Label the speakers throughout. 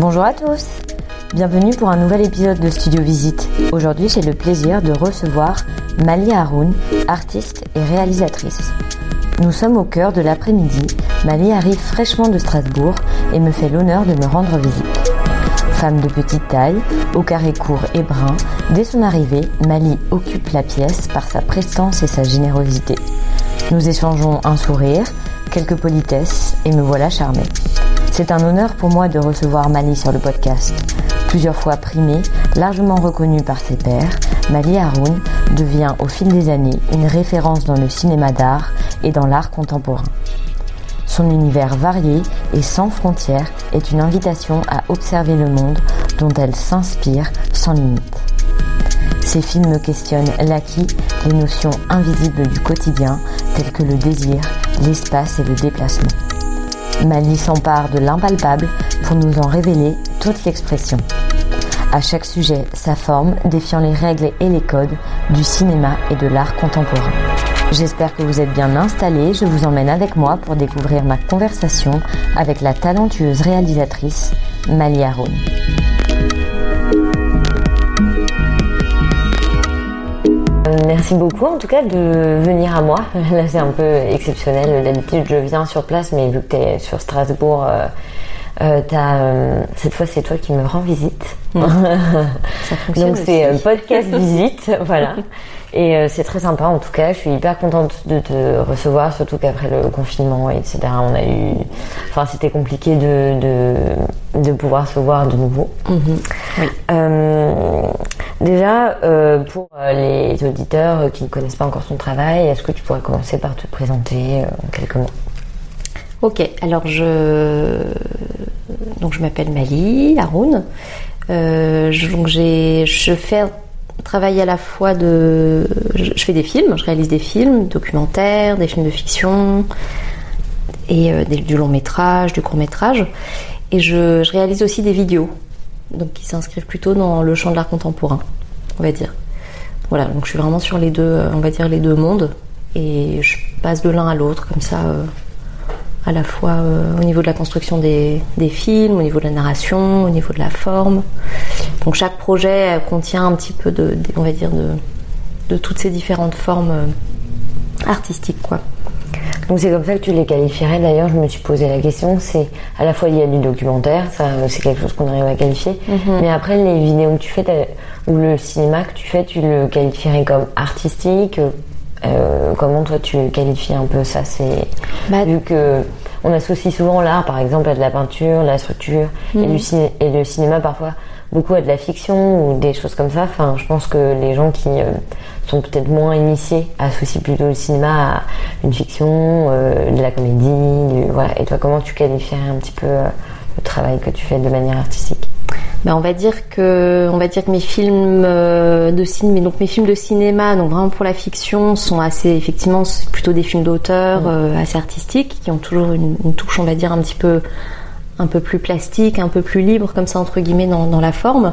Speaker 1: Bonjour à tous Bienvenue pour un nouvel épisode de Studio Visite. Aujourd'hui, j'ai le plaisir de recevoir Mali Haroun, artiste et réalisatrice. Nous sommes au cœur de l'après-midi. Mali arrive fraîchement de Strasbourg et me fait l'honneur de me rendre visite. Femme de petite taille, au carré court et brun, dès son arrivée, Mali occupe la pièce par sa prestance et sa générosité. Nous échangeons un sourire, quelques politesses et me voilà charmée. C'est un honneur pour moi de recevoir Mali sur le podcast. Plusieurs fois primée, largement reconnue par ses pairs, Mali Haroun devient au fil des années une référence dans le cinéma d'art et dans l'art contemporain. Son univers varié et sans frontières est une invitation à observer le monde dont elle s'inspire sans limite. Ses films questionnent l'acquis, les notions invisibles du quotidien telles que le désir, l'espace et le déplacement. Mali s'empare de l'impalpable pour nous en révéler toute l'expression. À chaque sujet, sa forme défiant les règles et les codes du cinéma et de l'art contemporain. J'espère que vous êtes bien installés. Je vous emmène avec moi pour découvrir ma conversation avec la talentueuse réalisatrice Mali Haroun. Merci beaucoup en tout cas de venir à moi. Là c'est un peu exceptionnel. D'habitude je viens sur place mais vu que tu es sur Strasbourg, euh, euh, euh, cette fois c'est toi qui me rends visite.
Speaker 2: Ça fonctionne
Speaker 1: Donc c'est podcast visite, voilà. Et euh, c'est très sympa en tout cas. Je suis hyper contente de te recevoir, surtout qu'après le confinement, etc. On a eu, enfin c'était compliqué de, de de pouvoir se voir de nouveau. Euh, déjà, euh, pour les auditeurs qui ne connaissent pas encore son travail, est-ce que tu pourrais commencer par te présenter en quelques mots?
Speaker 2: Ok, alors je donc je m'appelle Mali Haroun. Je, donc j'ai je fais travail à la fois de je, fais des films, je réalise des films documentaires, des films de fiction et euh, du long métrage, du court métrage, et je, je réalise aussi des vidéos, donc qui s'inscrivent plutôt dans le champ de l'art contemporain, on va dire. Voilà, donc je suis vraiment sur les deux, euh, on va dire les deux mondes, et je passe de l'un à l'autre comme ça. euh, à la fois euh, au niveau de la construction des, des films, au niveau de la narration, au niveau de la forme. Donc chaque projet euh, contient un petit peu de, de- on va dire, de, de toutes ces différentes formes euh, artistiques, quoi.
Speaker 1: Donc c'est comme ça que tu les qualifierais. D'ailleurs, je me suis posé la question. C'est à la fois il y a du documentaire, ça c'est quelque chose qu'on arrive à qualifier. Mais après les vidéos que tu fais ou le cinéma que tu fais, tu le qualifierais comme artistique. Euh, comment toi tu qualifies un peu ça? C'est
Speaker 2: Bah,
Speaker 1: vu que on associe souvent l'art, par exemple, à de la peinture, la structure, et, du ciné- et le cinéma parfois beaucoup à de la fiction ou des choses comme ça. Enfin, je pense que les gens qui euh, sont peut-être moins initiés associent plutôt le cinéma à une fiction, euh, de la comédie, du- voilà. Et toi, comment tu qualifierais un petit peu euh, le travail que tu fais de manière artistique?
Speaker 2: Ben, on va dire que on va dire que mes films euh, de cinéma donc mes films de cinéma donc vraiment pour la fiction sont assez effectivement plutôt des films d'auteur euh, assez artistiques qui ont toujours une, une touche on va dire un petit peu un peu plus plastique un peu plus libre comme ça entre guillemets dans, dans la forme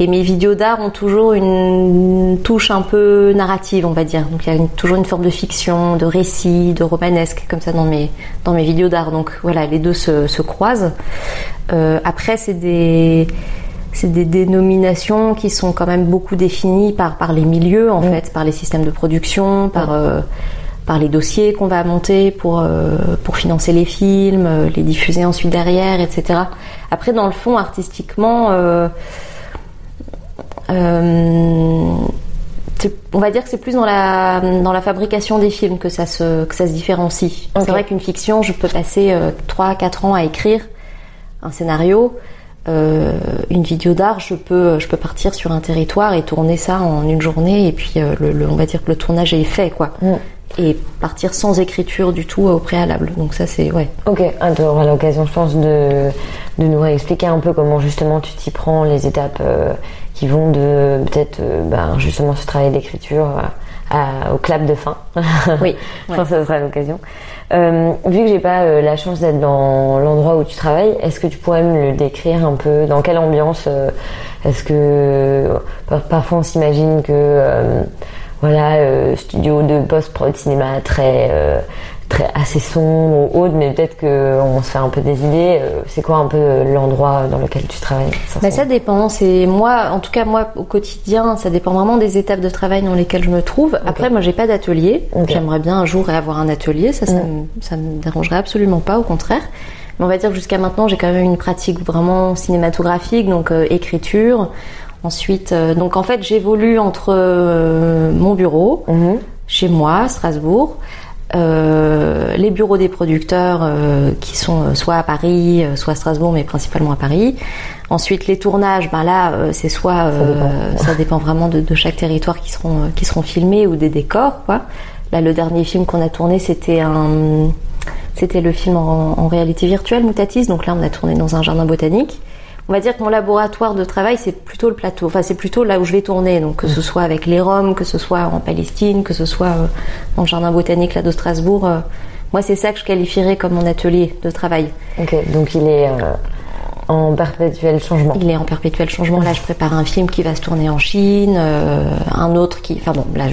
Speaker 2: et mes vidéos d'art ont toujours une touche un peu narrative on va dire. Donc il y a une- toujours une forme de fiction de récit de romanesque comme ça dans mes dans mes vidéos d'art. Donc voilà les deux se, se croisent. Euh, après, c'est des c'est des dénominations qui sont quand même beaucoup définies par par les milieux en fait, par les systèmes de production, par euh, par les dossiers qu'on va monter pour pour financer les films, les diffuser ensuite derrière, etc. Après, dans le fond, artistiquement, on va dire que c'est plus dans la dans la fabrication des films que ça se que ça se différencie. C'est vrai qu'une fiction, je peux passer euh, 3 4 ans à écrire un scénario. Euh, une vidéo d'art, je peux je peux partir sur un territoire et tourner ça en une journée et puis euh, le, on va dire que le tournage est fait quoi. Mm. Et partir sans écriture du tout au préalable. Donc ça c'est ouais.
Speaker 1: Ok, ah, tu auras l'occasion je pense de de nous réexpliquer un peu comment justement tu t'y prends, les étapes euh, qui vont de peut-être euh, ben, justement ce travail d'écriture au clap de fin.
Speaker 2: Oui,
Speaker 1: je pense que ça sera l'occasion. Euh, vu que j'ai pas euh, la chance d'être dans l'endroit où tu travailles, est-ce que tu pourrais me le décrire un peu? Dans quelle ambiance Est-ce que parfois on s'imagine que voilà studio de post-prod cinéma très très assez sombre ou autre, mais peut-être qu'on se fait un peu des idées. Euh, c'est quoi un peu l'endroit dans lequel tu travailles
Speaker 2: bah, Ça dépend. C'est moi, en tout cas moi au quotidien, ça dépend vraiment des étapes de travail dans lesquelles je me trouve. Après, moi j'ai pas d'atelier. J'aimerais bien un jour avoir un atelier. Ça, ça, mm. me, me dérangerait absolument pas, au contraire. Mais on va dire jusqu'à maintenant, j'ai quand même une pratique vraiment cinématographique, donc euh, écriture. Ensuite, euh, donc en fait, j'évolue entre mon bureau, mm-hmm. chez moi, Strasbourg, euh, les bureaux des producteurs euh, qui sont euh, soit à Paris, soit à Strasbourg, mais principalement à Paris. Ensuite, les tournages, ben là, c'est soit ça dépend, vraiment de, de, chaque territoire qui seront qui seront filmés ou des décors, quoi. Là, le dernier film qu'on a tourné, c'était un c'était le film en, en réalité virtuelle, Mutatis. Donc là, on a tourné dans un jardin botanique on va dire que mon laboratoire de travail, c'est plutôt le plateau. Enfin, c'est plutôt là où je vais tourner. Donc, que ce mm. soit avec les Roms, que ce soit en Palestine, que ce soit euh, dans le jardin botanique là de Strasbourg. Euh, moi, c'est ça que je qualifierais comme mon atelier de travail.
Speaker 1: Ok, donc il est euh, en perpétuel changement.
Speaker 2: Il est en perpétuel changement. Là, je prépare un film qui va se tourner en Chine, un autre qui. Enfin bon, là,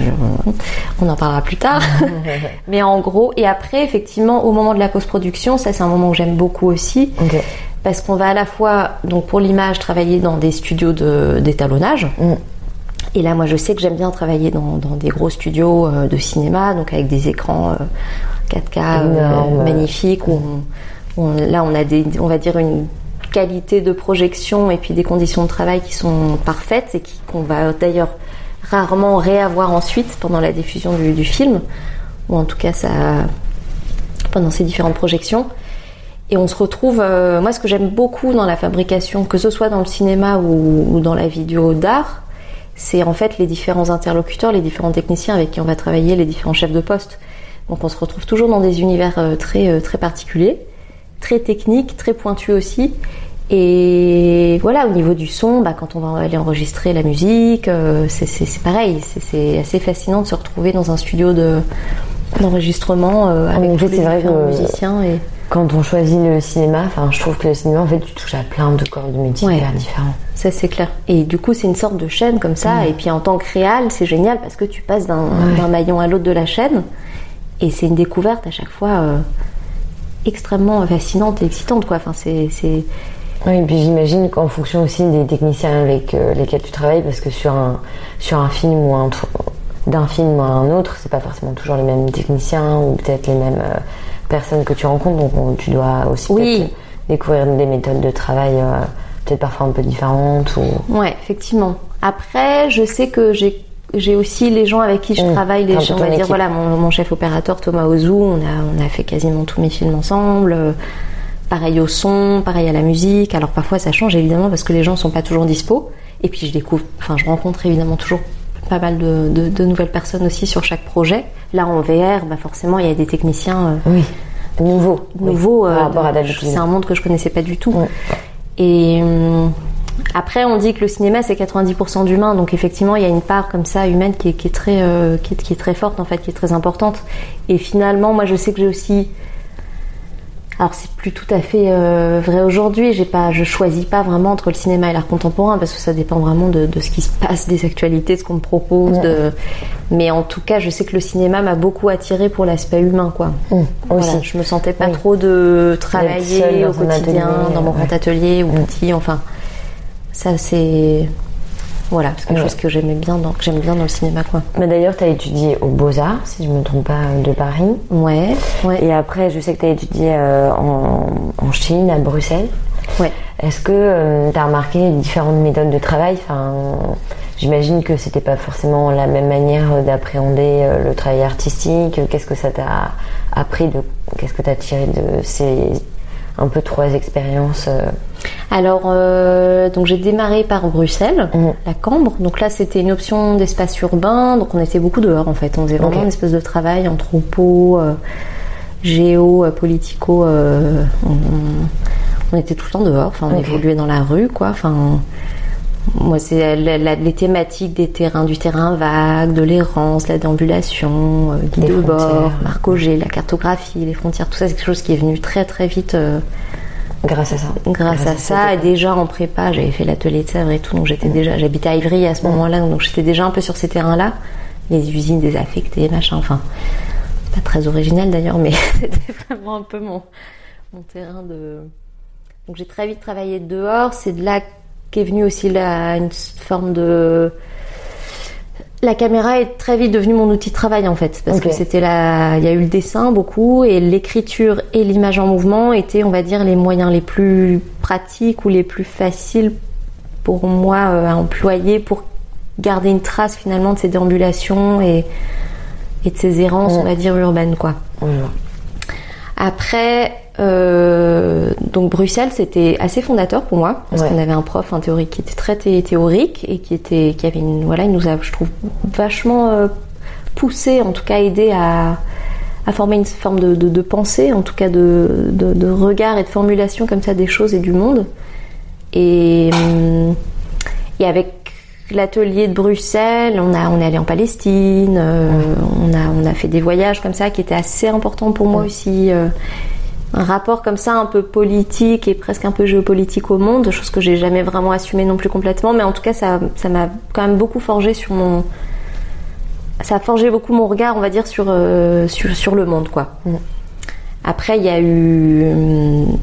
Speaker 2: on en parlera plus tard. Mais en gros, et après, effectivement, au moment de la post-production, ça, c'est un moment que j'aime beaucoup aussi. Parce qu'on va à la fois, donc pour l'image, travailler dans des studios d'étalonnage. Mm. Et là, moi, je sais que j'aime bien travailler dans, des gros studios euh, de cinéma, donc avec des écrans 4K euh, euh, magnifiques. Où là, on a des, on va dire une qualité de projection et puis des conditions de travail qui sont parfaites et qu'on va d'ailleurs rarement réavoir ensuite pendant la diffusion du, du, film, ou en tout cas ça, pendant ces différentes projections. Et on se retrouve, euh, moi ce que j'aime beaucoup dans la fabrication, que ce soit dans le cinéma ou, dans la vidéo d'art, c'est en fait les différents interlocuteurs, les différents techniciens avec qui on va travailler, les différents chefs de poste. Donc on se retrouve toujours dans des univers euh, très, euh, très particuliers, très techniques, très pointus aussi. Et voilà, au niveau du son, bah, quand on va aller enregistrer la musique, c'est pareil, c'est assez fascinant de se retrouver dans un studio d'enregistrement avec tous les différents musiciens. Et
Speaker 1: quand on choisit le cinéma, enfin, je trouve que le cinéma, en fait, tu touches à plein de corps de métier différents.
Speaker 2: Ça, c'est clair. Et du coup, c'est une sorte de chaîne comme ça. Et puis, en tant que réal, c'est génial parce que tu passes d'un maillon à l'autre de la chaîne. Et c'est une découverte à chaque fois euh, extrêmement fascinante et excitante, quoi. Enfin, c'est.
Speaker 1: Oui, et puis j'imagine qu'en fonction aussi des techniciens avec euh, lesquels tu travailles, parce que sur un, sur un film ou un d'un film à un autre, c'est pas forcément toujours les mêmes techniciens ou peut-être les mêmes euh, personnes que tu rencontres, donc tu dois aussi découvrir des méthodes de travail euh, peut-être parfois un peu différentes. Ou...
Speaker 2: Ouais, effectivement. Après, je sais que j'ai j'ai aussi les gens avec qui je mmh. travaille, les gens, on va dire voilà, mon, chef opérateur Thomas Ozu, on a on a fait quasiment tous mes films ensemble. Euh, pareil au son, pareil à la musique. Alors parfois ça change évidemment parce que les gens sont pas toujours dispo. Et puis je découvre, enfin je rencontre évidemment toujours pas mal de, de, nouvelles personnes aussi sur chaque projet. Là, en VR, bah forcément, il y a des techniciens euh,
Speaker 1: oui. nouveaux.
Speaker 2: Nouveaux. Euh, c'est un monde que je connaissais pas du tout. Et hum, après, on dit que le cinéma, c'est 90% d'humain. Donc, effectivement, il y a une part comme ça humaine qui est, qui est très, euh, qui, est, qui est très forte, en fait, qui est très importante. Et finalement, moi, je sais que j'ai aussi alors c'est plus tout à fait euh, vrai aujourd'hui. J'ai pas, je choisis pas vraiment entre le cinéma et l'art contemporain parce que ça dépend vraiment de, ce qui se passe, des actualités, de ce qu'on me propose. De... Mais en tout cas, je sais que le cinéma m'a beaucoup attiré pour l'aspect humain, quoi. Mmh, voilà, je me sentais pas trop de travailler au quotidien dans mon grand atelier ou petit. Enfin, ça c'est Voilà, c'est quelque
Speaker 1: Ouais.
Speaker 2: chose que j'aimais bien dans, que j'aime bien dans le cinéma, quoi.
Speaker 1: Mais d'ailleurs, tu as étudié aux Beaux-Arts, si je me trompe pas, de Paris.
Speaker 2: Ouais, ouais,
Speaker 1: Et après, je sais que tu as étudié euh, en, en Chine, à Bruxelles.
Speaker 2: ouais.
Speaker 1: Est-ce que tu as remarqué différentes méthodes de travail? Enfin, J'imagine que c'était pas forcément la même manière d'appréhender euh, le travail artistique. Qu'est-ce que ça t'a appris de Qu'est-ce que tu as tiré de ces un peu trois expériences euh,
Speaker 2: Alors, euh, donc j'ai démarré par Bruxelles,
Speaker 1: Mhm.
Speaker 2: la Cambre. Donc là, c'était une option d'espace urbain. Donc on était beaucoup dehors, en fait. On faisait vraiment
Speaker 1: Ok.
Speaker 2: une espèce de travail, anthropo, euh, géo, euh, politico. euh, on, on était tout le temps dehors. Enfin, on évoluait dans la rue, quoi. Enfin, moi, c'est la- la- les thématiques des terrains, du terrain vague, de l'errance, la déambulation, euh, guide de bord, Auger, la cartographie, les frontières. Tout ça, c'est quelque chose qui est venu très très vite. euh,
Speaker 1: grâce à ça
Speaker 2: Grâce à ça, et déjà en prépa, j'avais fait l'atelier de Sèvres et tout, donc j'étais déjà, j'habitais à Ivry à ce moment-là, donc j'étais déjà un peu sur ces terrains-là, les usines désaffectées, machin, enfin, pas très original d'ailleurs, mais c'était vraiment un peu mon, mon terrain de. Donc j'ai très vite travaillé dehors, c'est de là qu'est venue aussi la, une forme de. La caméra est très vite devenue mon outil de travail en fait, parce
Speaker 1: Ok.
Speaker 2: que c'était la, il y a eu le dessin beaucoup et l'écriture et l'image en mouvement étaient, on va dire, les moyens les plus pratiques ou les plus faciles pour moi euh, à employer pour garder une trace finalement de ces déambulations et, et de ces errances,
Speaker 1: Mm.
Speaker 2: on va dire urbaines quoi. Après, euh, donc Bruxelles, c'était assez fondateur pour moi parce
Speaker 1: Ouais.
Speaker 2: qu'on avait un prof en théorie qui était très thé- théorique et qui était, qui avait une, voilà, il nous a, je trouve, vachement euh, poussé, en tout cas aidé à, à former une forme de, de, de pensée, en tout cas de, de, de regard et de formulation comme ça des choses et du monde. Et, hum, et avec l'atelier de Bruxelles, on, a, on est allé en Palestine, euh, on, a, on a fait des voyages comme ça qui étaient assez importants pour moi aussi. Un rapport comme ça un peu politique et presque un peu géopolitique au monde, chose que j'ai jamais vraiment assumé non plus complètement, mais en tout cas ça ça m'a quand même beaucoup forgé sur mon ça a forgé beaucoup mon regard, on va dire sur euh, sur, le monde quoi. Après il y a eu hum,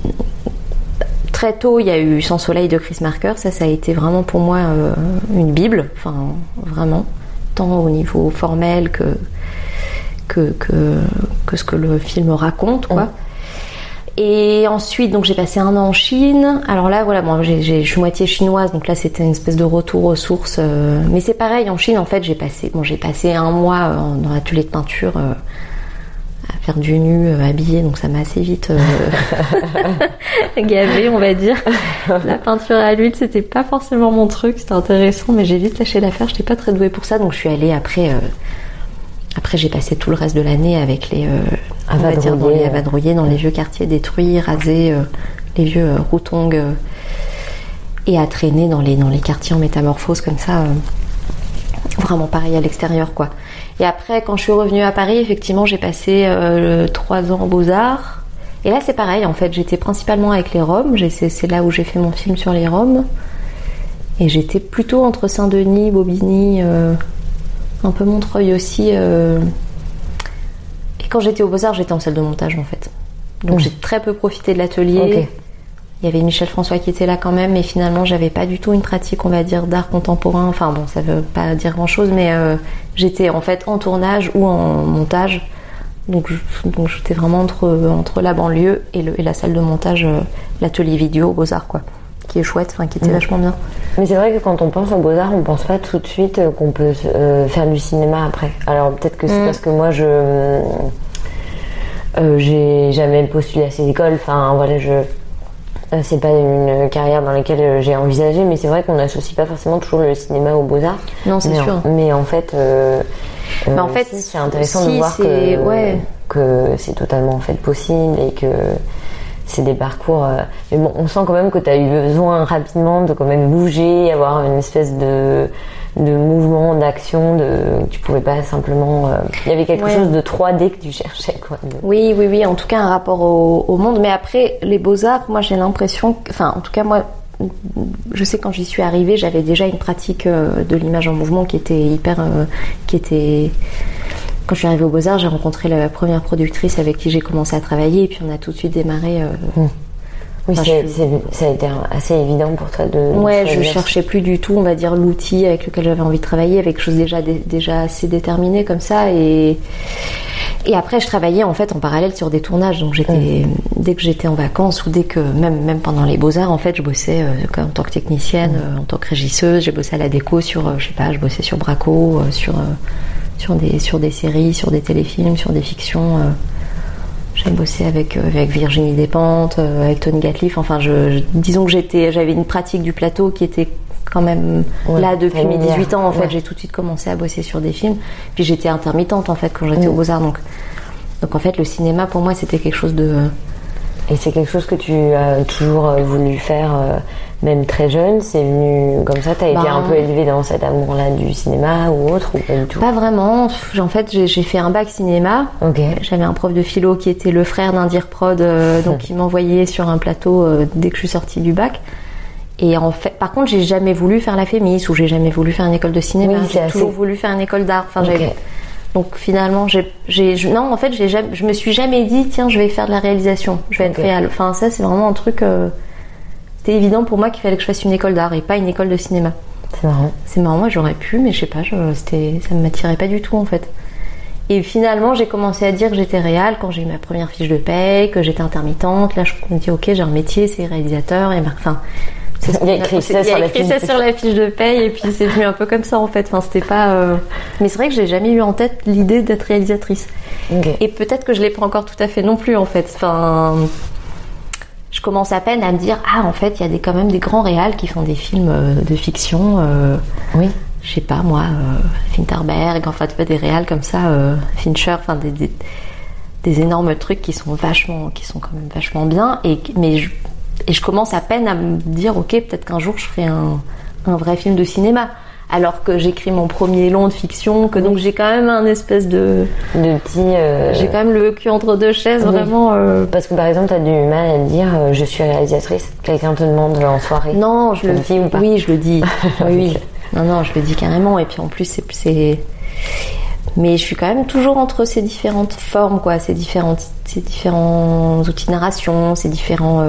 Speaker 2: très tôt il y a eu Sans soleil de Chris Marker, ça ça a été vraiment pour moi euh, une bible, enfin vraiment tant au niveau formel que, que, que ce que le film raconte quoi. Et ensuite, donc j'ai passé un an en Chine. Alors là, voilà, bon, je suis moitié chinoise, donc là c'était une espèce de retour aux sources. euh, mais c'est pareil, en Chine, en fait, j'ai passé, bon, j'ai passé un mois euh, dans l'atelier de peinture euh, à faire du nu, euh, habillé, donc ça m'a assez vite euh, gavé, on va dire. La peinture à l'huile, c'était pas forcément mon truc, c'était intéressant, mais j'ai vite lâché l'affaire. J'étais pas très douée pour ça, donc je suis allée après. Après, j'ai passé tout le reste de l'année avec les, euh, on va dire, dans les, à vadrouiller dans les vieux quartiers détruits, rasés, euh, les vieux euh, routongs, euh, et à traîner dans les, dans les quartiers en métamorphose comme ça. vraiment pareil à l'extérieur, quoi. Et après, quand je suis revenue à Paris, effectivement, j'ai passé trois ans aux Beaux-Arts. Et là, c'est pareil, en fait, j'étais principalement avec les Roms. C'est là où j'ai fait mon film sur les Roms. Et j'étais plutôt entre Saint-Denis, Bobigny, un peu Montreuil aussi. euh. Et quand j'étais aux Beaux-Arts, j'étais en salle de montage, en fait. Donc
Speaker 1: Mm.
Speaker 2: j'ai très peu profité de l'atelier. Il y avait Michel François qui était là quand même, mais finalement j'avais pas du tout une pratique, on va dire, d'art contemporain. Enfin bon, ça veut pas dire grand chose, mais euh, j'étais en fait en tournage ou en montage. Donc, je- donc j'étais vraiment entre, entre la banlieue et, le, et la salle de montage, euh, l'atelier vidéo aux Beaux-Arts, quoi. Qui est chouette, enfin qui était
Speaker 1: Mm.
Speaker 2: vachement bien.
Speaker 1: Mais c'est vrai que quand on pense aux beaux-arts, on pense pas tout de suite euh, qu'on peut euh, faire du cinéma après. Alors peut-être que c'est
Speaker 2: Mm.
Speaker 1: parce que moi je euh, j'ai jamais postulé à ces écoles. Enfin voilà, je euh, c'est pas une carrière dans laquelle j'ai envisagé, mais c'est vrai qu'on n'associe pas forcément toujours le cinéma aux beaux-arts.
Speaker 2: Non, c'est sûr.
Speaker 1: En, mais en fait, euh,
Speaker 2: Bah, en fait,
Speaker 1: c'est intéressant de voir que,
Speaker 2: c'est- ouais.
Speaker 1: que c'est totalement en fait possible et que c'est des parcours. euh, mais bon, on sent quand même que tu as eu besoin rapidement de quand même bouger, avoir une espèce de de mouvement, d'action, de tu pouvais pas simplement. euh, Il y avait quelque
Speaker 2: Ouais.
Speaker 1: chose de 3D que tu cherchais quoi. de-
Speaker 2: Oui, oui, oui, en tout cas un rapport au, au monde. Mais après, les beaux-arts, moi j'ai l'impression, enfin en tout cas moi, je sais quand j'y suis arrivée, j'avais déjà une pratique euh, de l'image en mouvement qui était hyper, qui était. Quand je suis arrivée aux beaux-arts, j'ai rencontré la première productrice avec qui j'ai commencé à travailler et puis on a tout de suite démarré. euh,
Speaker 1: Mm. Oui,
Speaker 2: Enfin, je-
Speaker 1: ça a été assez évident pour toi de.
Speaker 2: Ouais, je
Speaker 1: choisir.
Speaker 2: cherchais plus du tout, on va dire, l'outil avec lequel j'avais envie de travailler, avec quelque chose déjà, dé- déjà assez déterminé comme ça. Et, et après, je travaillais en fait en parallèle sur des tournages. Donc j'étais, dès que j'étais en vacances ou dès que, même, même pendant les beaux-arts, en fait, je bossais euh, en tant que technicienne, euh, en tant que régisseuse. J'ai bossé à la déco sur, euh, je sais pas, je bossais sur Braco, sur, sur, des, sur des séries, sur des téléfilms, sur des fictions. euh, j'ai bossé avec, euh, avec Virginie Despentes, euh, avec Tony Gatliff. Enfin, je, je- disons que j'étais, j'avais une pratique du plateau qui était quand même
Speaker 1: Ouais,
Speaker 2: là depuis mes
Speaker 1: familière.
Speaker 2: 18 ans. En fait,
Speaker 1: Ouais.
Speaker 2: j'ai tout de suite commencé à bosser sur des films. Puis j'étais intermittente en fait quand j'étais
Speaker 1: Mm.
Speaker 2: au Beaux-Arts. Donc, donc en fait, le cinéma pour moi c'était quelque chose de.
Speaker 1: Et c'est quelque chose que tu as toujours voulu faire, même très jeune. C'est venu comme ça. T'as été
Speaker 2: Ben,
Speaker 1: un peu élevé dans cet amour-là du cinéma ou autre ou pas du tout?
Speaker 2: Pas vraiment. En fait, j'ai fait un bac cinéma. J'avais un prof de philo qui était le frère d'un dire prod, euh, donc il m'envoyait sur un plateau euh, dès que je suis sortie du bac. Et en fait, par contre, j'ai jamais voulu faire la Fémis ou j'ai jamais voulu faire une école de cinéma.
Speaker 1: Oui,
Speaker 2: j'ai
Speaker 1: assez-
Speaker 2: toujours voulu faire une école d'art. Enfin, donc finalement, j'ai, non, en fait, jamais, je me suis jamais dit, tiens, je vais faire de la réalisation, je vais être réal. Enfin, ça, c'est vraiment un truc. euh, c'était évident pour moi qu'il fallait que je fasse une école d'art et pas une école de cinéma.
Speaker 1: C'est marrant.
Speaker 2: C'est marrant, moi j'aurais pu, mais je sais pas, je, c'était, ça ne m'attirait pas du tout en fait. Et finalement, j'ai commencé à dire que j'étais réal quand j'ai eu ma première fiche de paye, que j'étais intermittente. Là, je me dis, ok, j'ai un métier, c'est réalisateur. Et ben, enfin, c'est ce
Speaker 1: Il y a écrit ça
Speaker 2: a
Speaker 1: sur
Speaker 2: écrit ça sur la fiche de paye, et puis c'est venu un peu comme ça en fait. Enfin, c'était pas. euh, Mais c'est vrai que j'ai jamais eu en tête l'idée d'être réalisatrice. Et peut-être que je l'ai pas encore tout à fait non plus en fait. Enfin, je commence à peine à me dire ah en fait il y a des, quand même des grands réals qui font des films euh, de fiction. euh,
Speaker 1: Oui.
Speaker 2: je sais pas moi, euh, Finterberg, enfin tu vois des réals comme ça, Fincher, enfin des, des, des énormes trucs qui sont vachement, qui sont quand même vachement bien. Et mais je, et je commence à peine à me dire ok peut-être qu'un jour je ferai un, un vrai film de cinéma. Alors que j'écris mon premier long de fiction, que donc j'ai quand même un espèce de,
Speaker 1: De petit. euh,
Speaker 2: j'ai quand même le cul entre deux chaises,
Speaker 1: Oui.
Speaker 2: vraiment. euh,
Speaker 1: Parce que par exemple, t'as du mal à dire euh, je suis réalisatrice. Quelqu'un te demande en soirée.
Speaker 2: Non, je le
Speaker 1: le dis ou pas
Speaker 2: Oui, je le dis. oui, oui. Non, non, je le dis carrément. Et puis en plus, c'est. Mais je suis quand même toujours entre ces différentes formes, quoi, ces différentes, ces différents outils de narration, ces différents.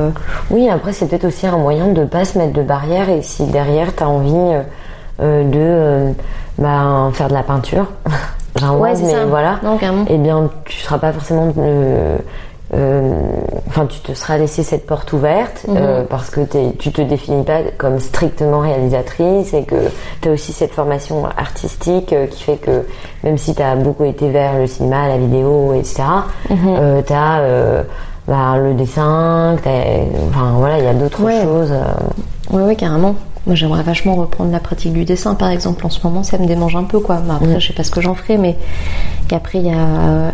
Speaker 1: Oui, après, c'est peut-être aussi un moyen de pas se mettre de barrière et si derrière, t'as envie de euh, ben, faire de la peinture. J'invente,
Speaker 2: Ouais,
Speaker 1: mais voilà.
Speaker 2: Non, carrément.
Speaker 1: Eh bien, tu seras pas forcément. euh, euh, Enfin, tu te seras laissé cette porte ouverte
Speaker 2: Mhm.
Speaker 1: euh, parce que tu te définis pas comme strictement réalisatrice et que tu as aussi cette formation artistique euh, qui fait que même si tu as beaucoup été vers le cinéma, la vidéo, etc., tu as le dessin, enfin voilà, il y a d'autres
Speaker 2: Ouais.
Speaker 1: choses. euh,
Speaker 2: Ouais, ouais, carrément. Moi, j'aimerais vachement reprendre la pratique du dessin, par exemple. En ce moment, ça me démange un peu, quoi. Après, je sais pas ce que j'en ferai, mais après, il y a. euh,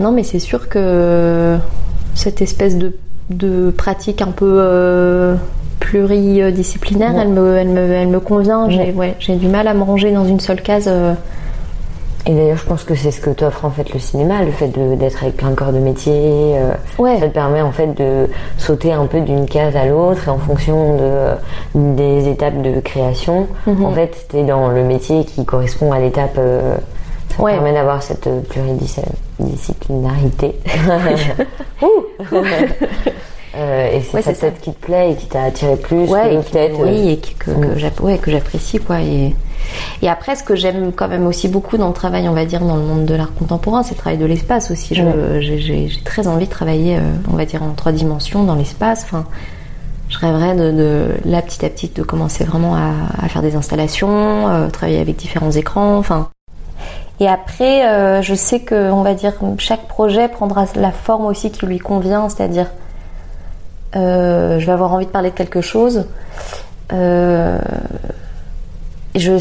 Speaker 2: Non, mais c'est sûr que cette espèce de, de pratique un peu euh, pluridisciplinaire,
Speaker 1: Ouais.
Speaker 2: elle, me, elle, me, elle me convient. J'ai
Speaker 1: Ouais.
Speaker 2: ouais, j'ai du mal à me ranger dans une seule case. euh.
Speaker 1: Et d'ailleurs, je pense que c'est ce que t'offre en fait le cinéma, le fait d'être avec plein de corps de métier. euh,
Speaker 2: Ouais.
Speaker 1: Ça te permet en fait de sauter un peu d'une case à l'autre et en fonction de, des étapes de création,
Speaker 2: Mhm.
Speaker 1: en fait, t'es dans le métier qui correspond à l'étape. euh, ça
Speaker 2: Ouais.
Speaker 1: permet d'avoir cette pluridisciplinarité. Euh, et c'est
Speaker 2: Ouais,
Speaker 1: ça peut-être qui te plaît et qui t'a attiré plus
Speaker 2: ouais,
Speaker 1: que
Speaker 2: et qui-
Speaker 1: peut-être. euh,
Speaker 2: oui, et qui- que, que
Speaker 1: Mm.
Speaker 2: que j'apprécie quoi. Et, et après, ce que j'aime quand même aussi beaucoup dans le travail, on va dire dans le monde de l'art contemporain, c'est le travail de l'espace aussi. J'ai très envie de travailler, euh, on va dire en trois dimensions dans l'espace. Enfin, je rêverais de, de là petit à petit de commencer vraiment à, à faire des installations, euh, travailler avec différents écrans. Enfin. Et après, euh, je sais que, on va dire, chaque projet prendra la forme aussi qui lui convient, c'est-à-dire je vais avoir envie de parler de quelque chose. Euh, je,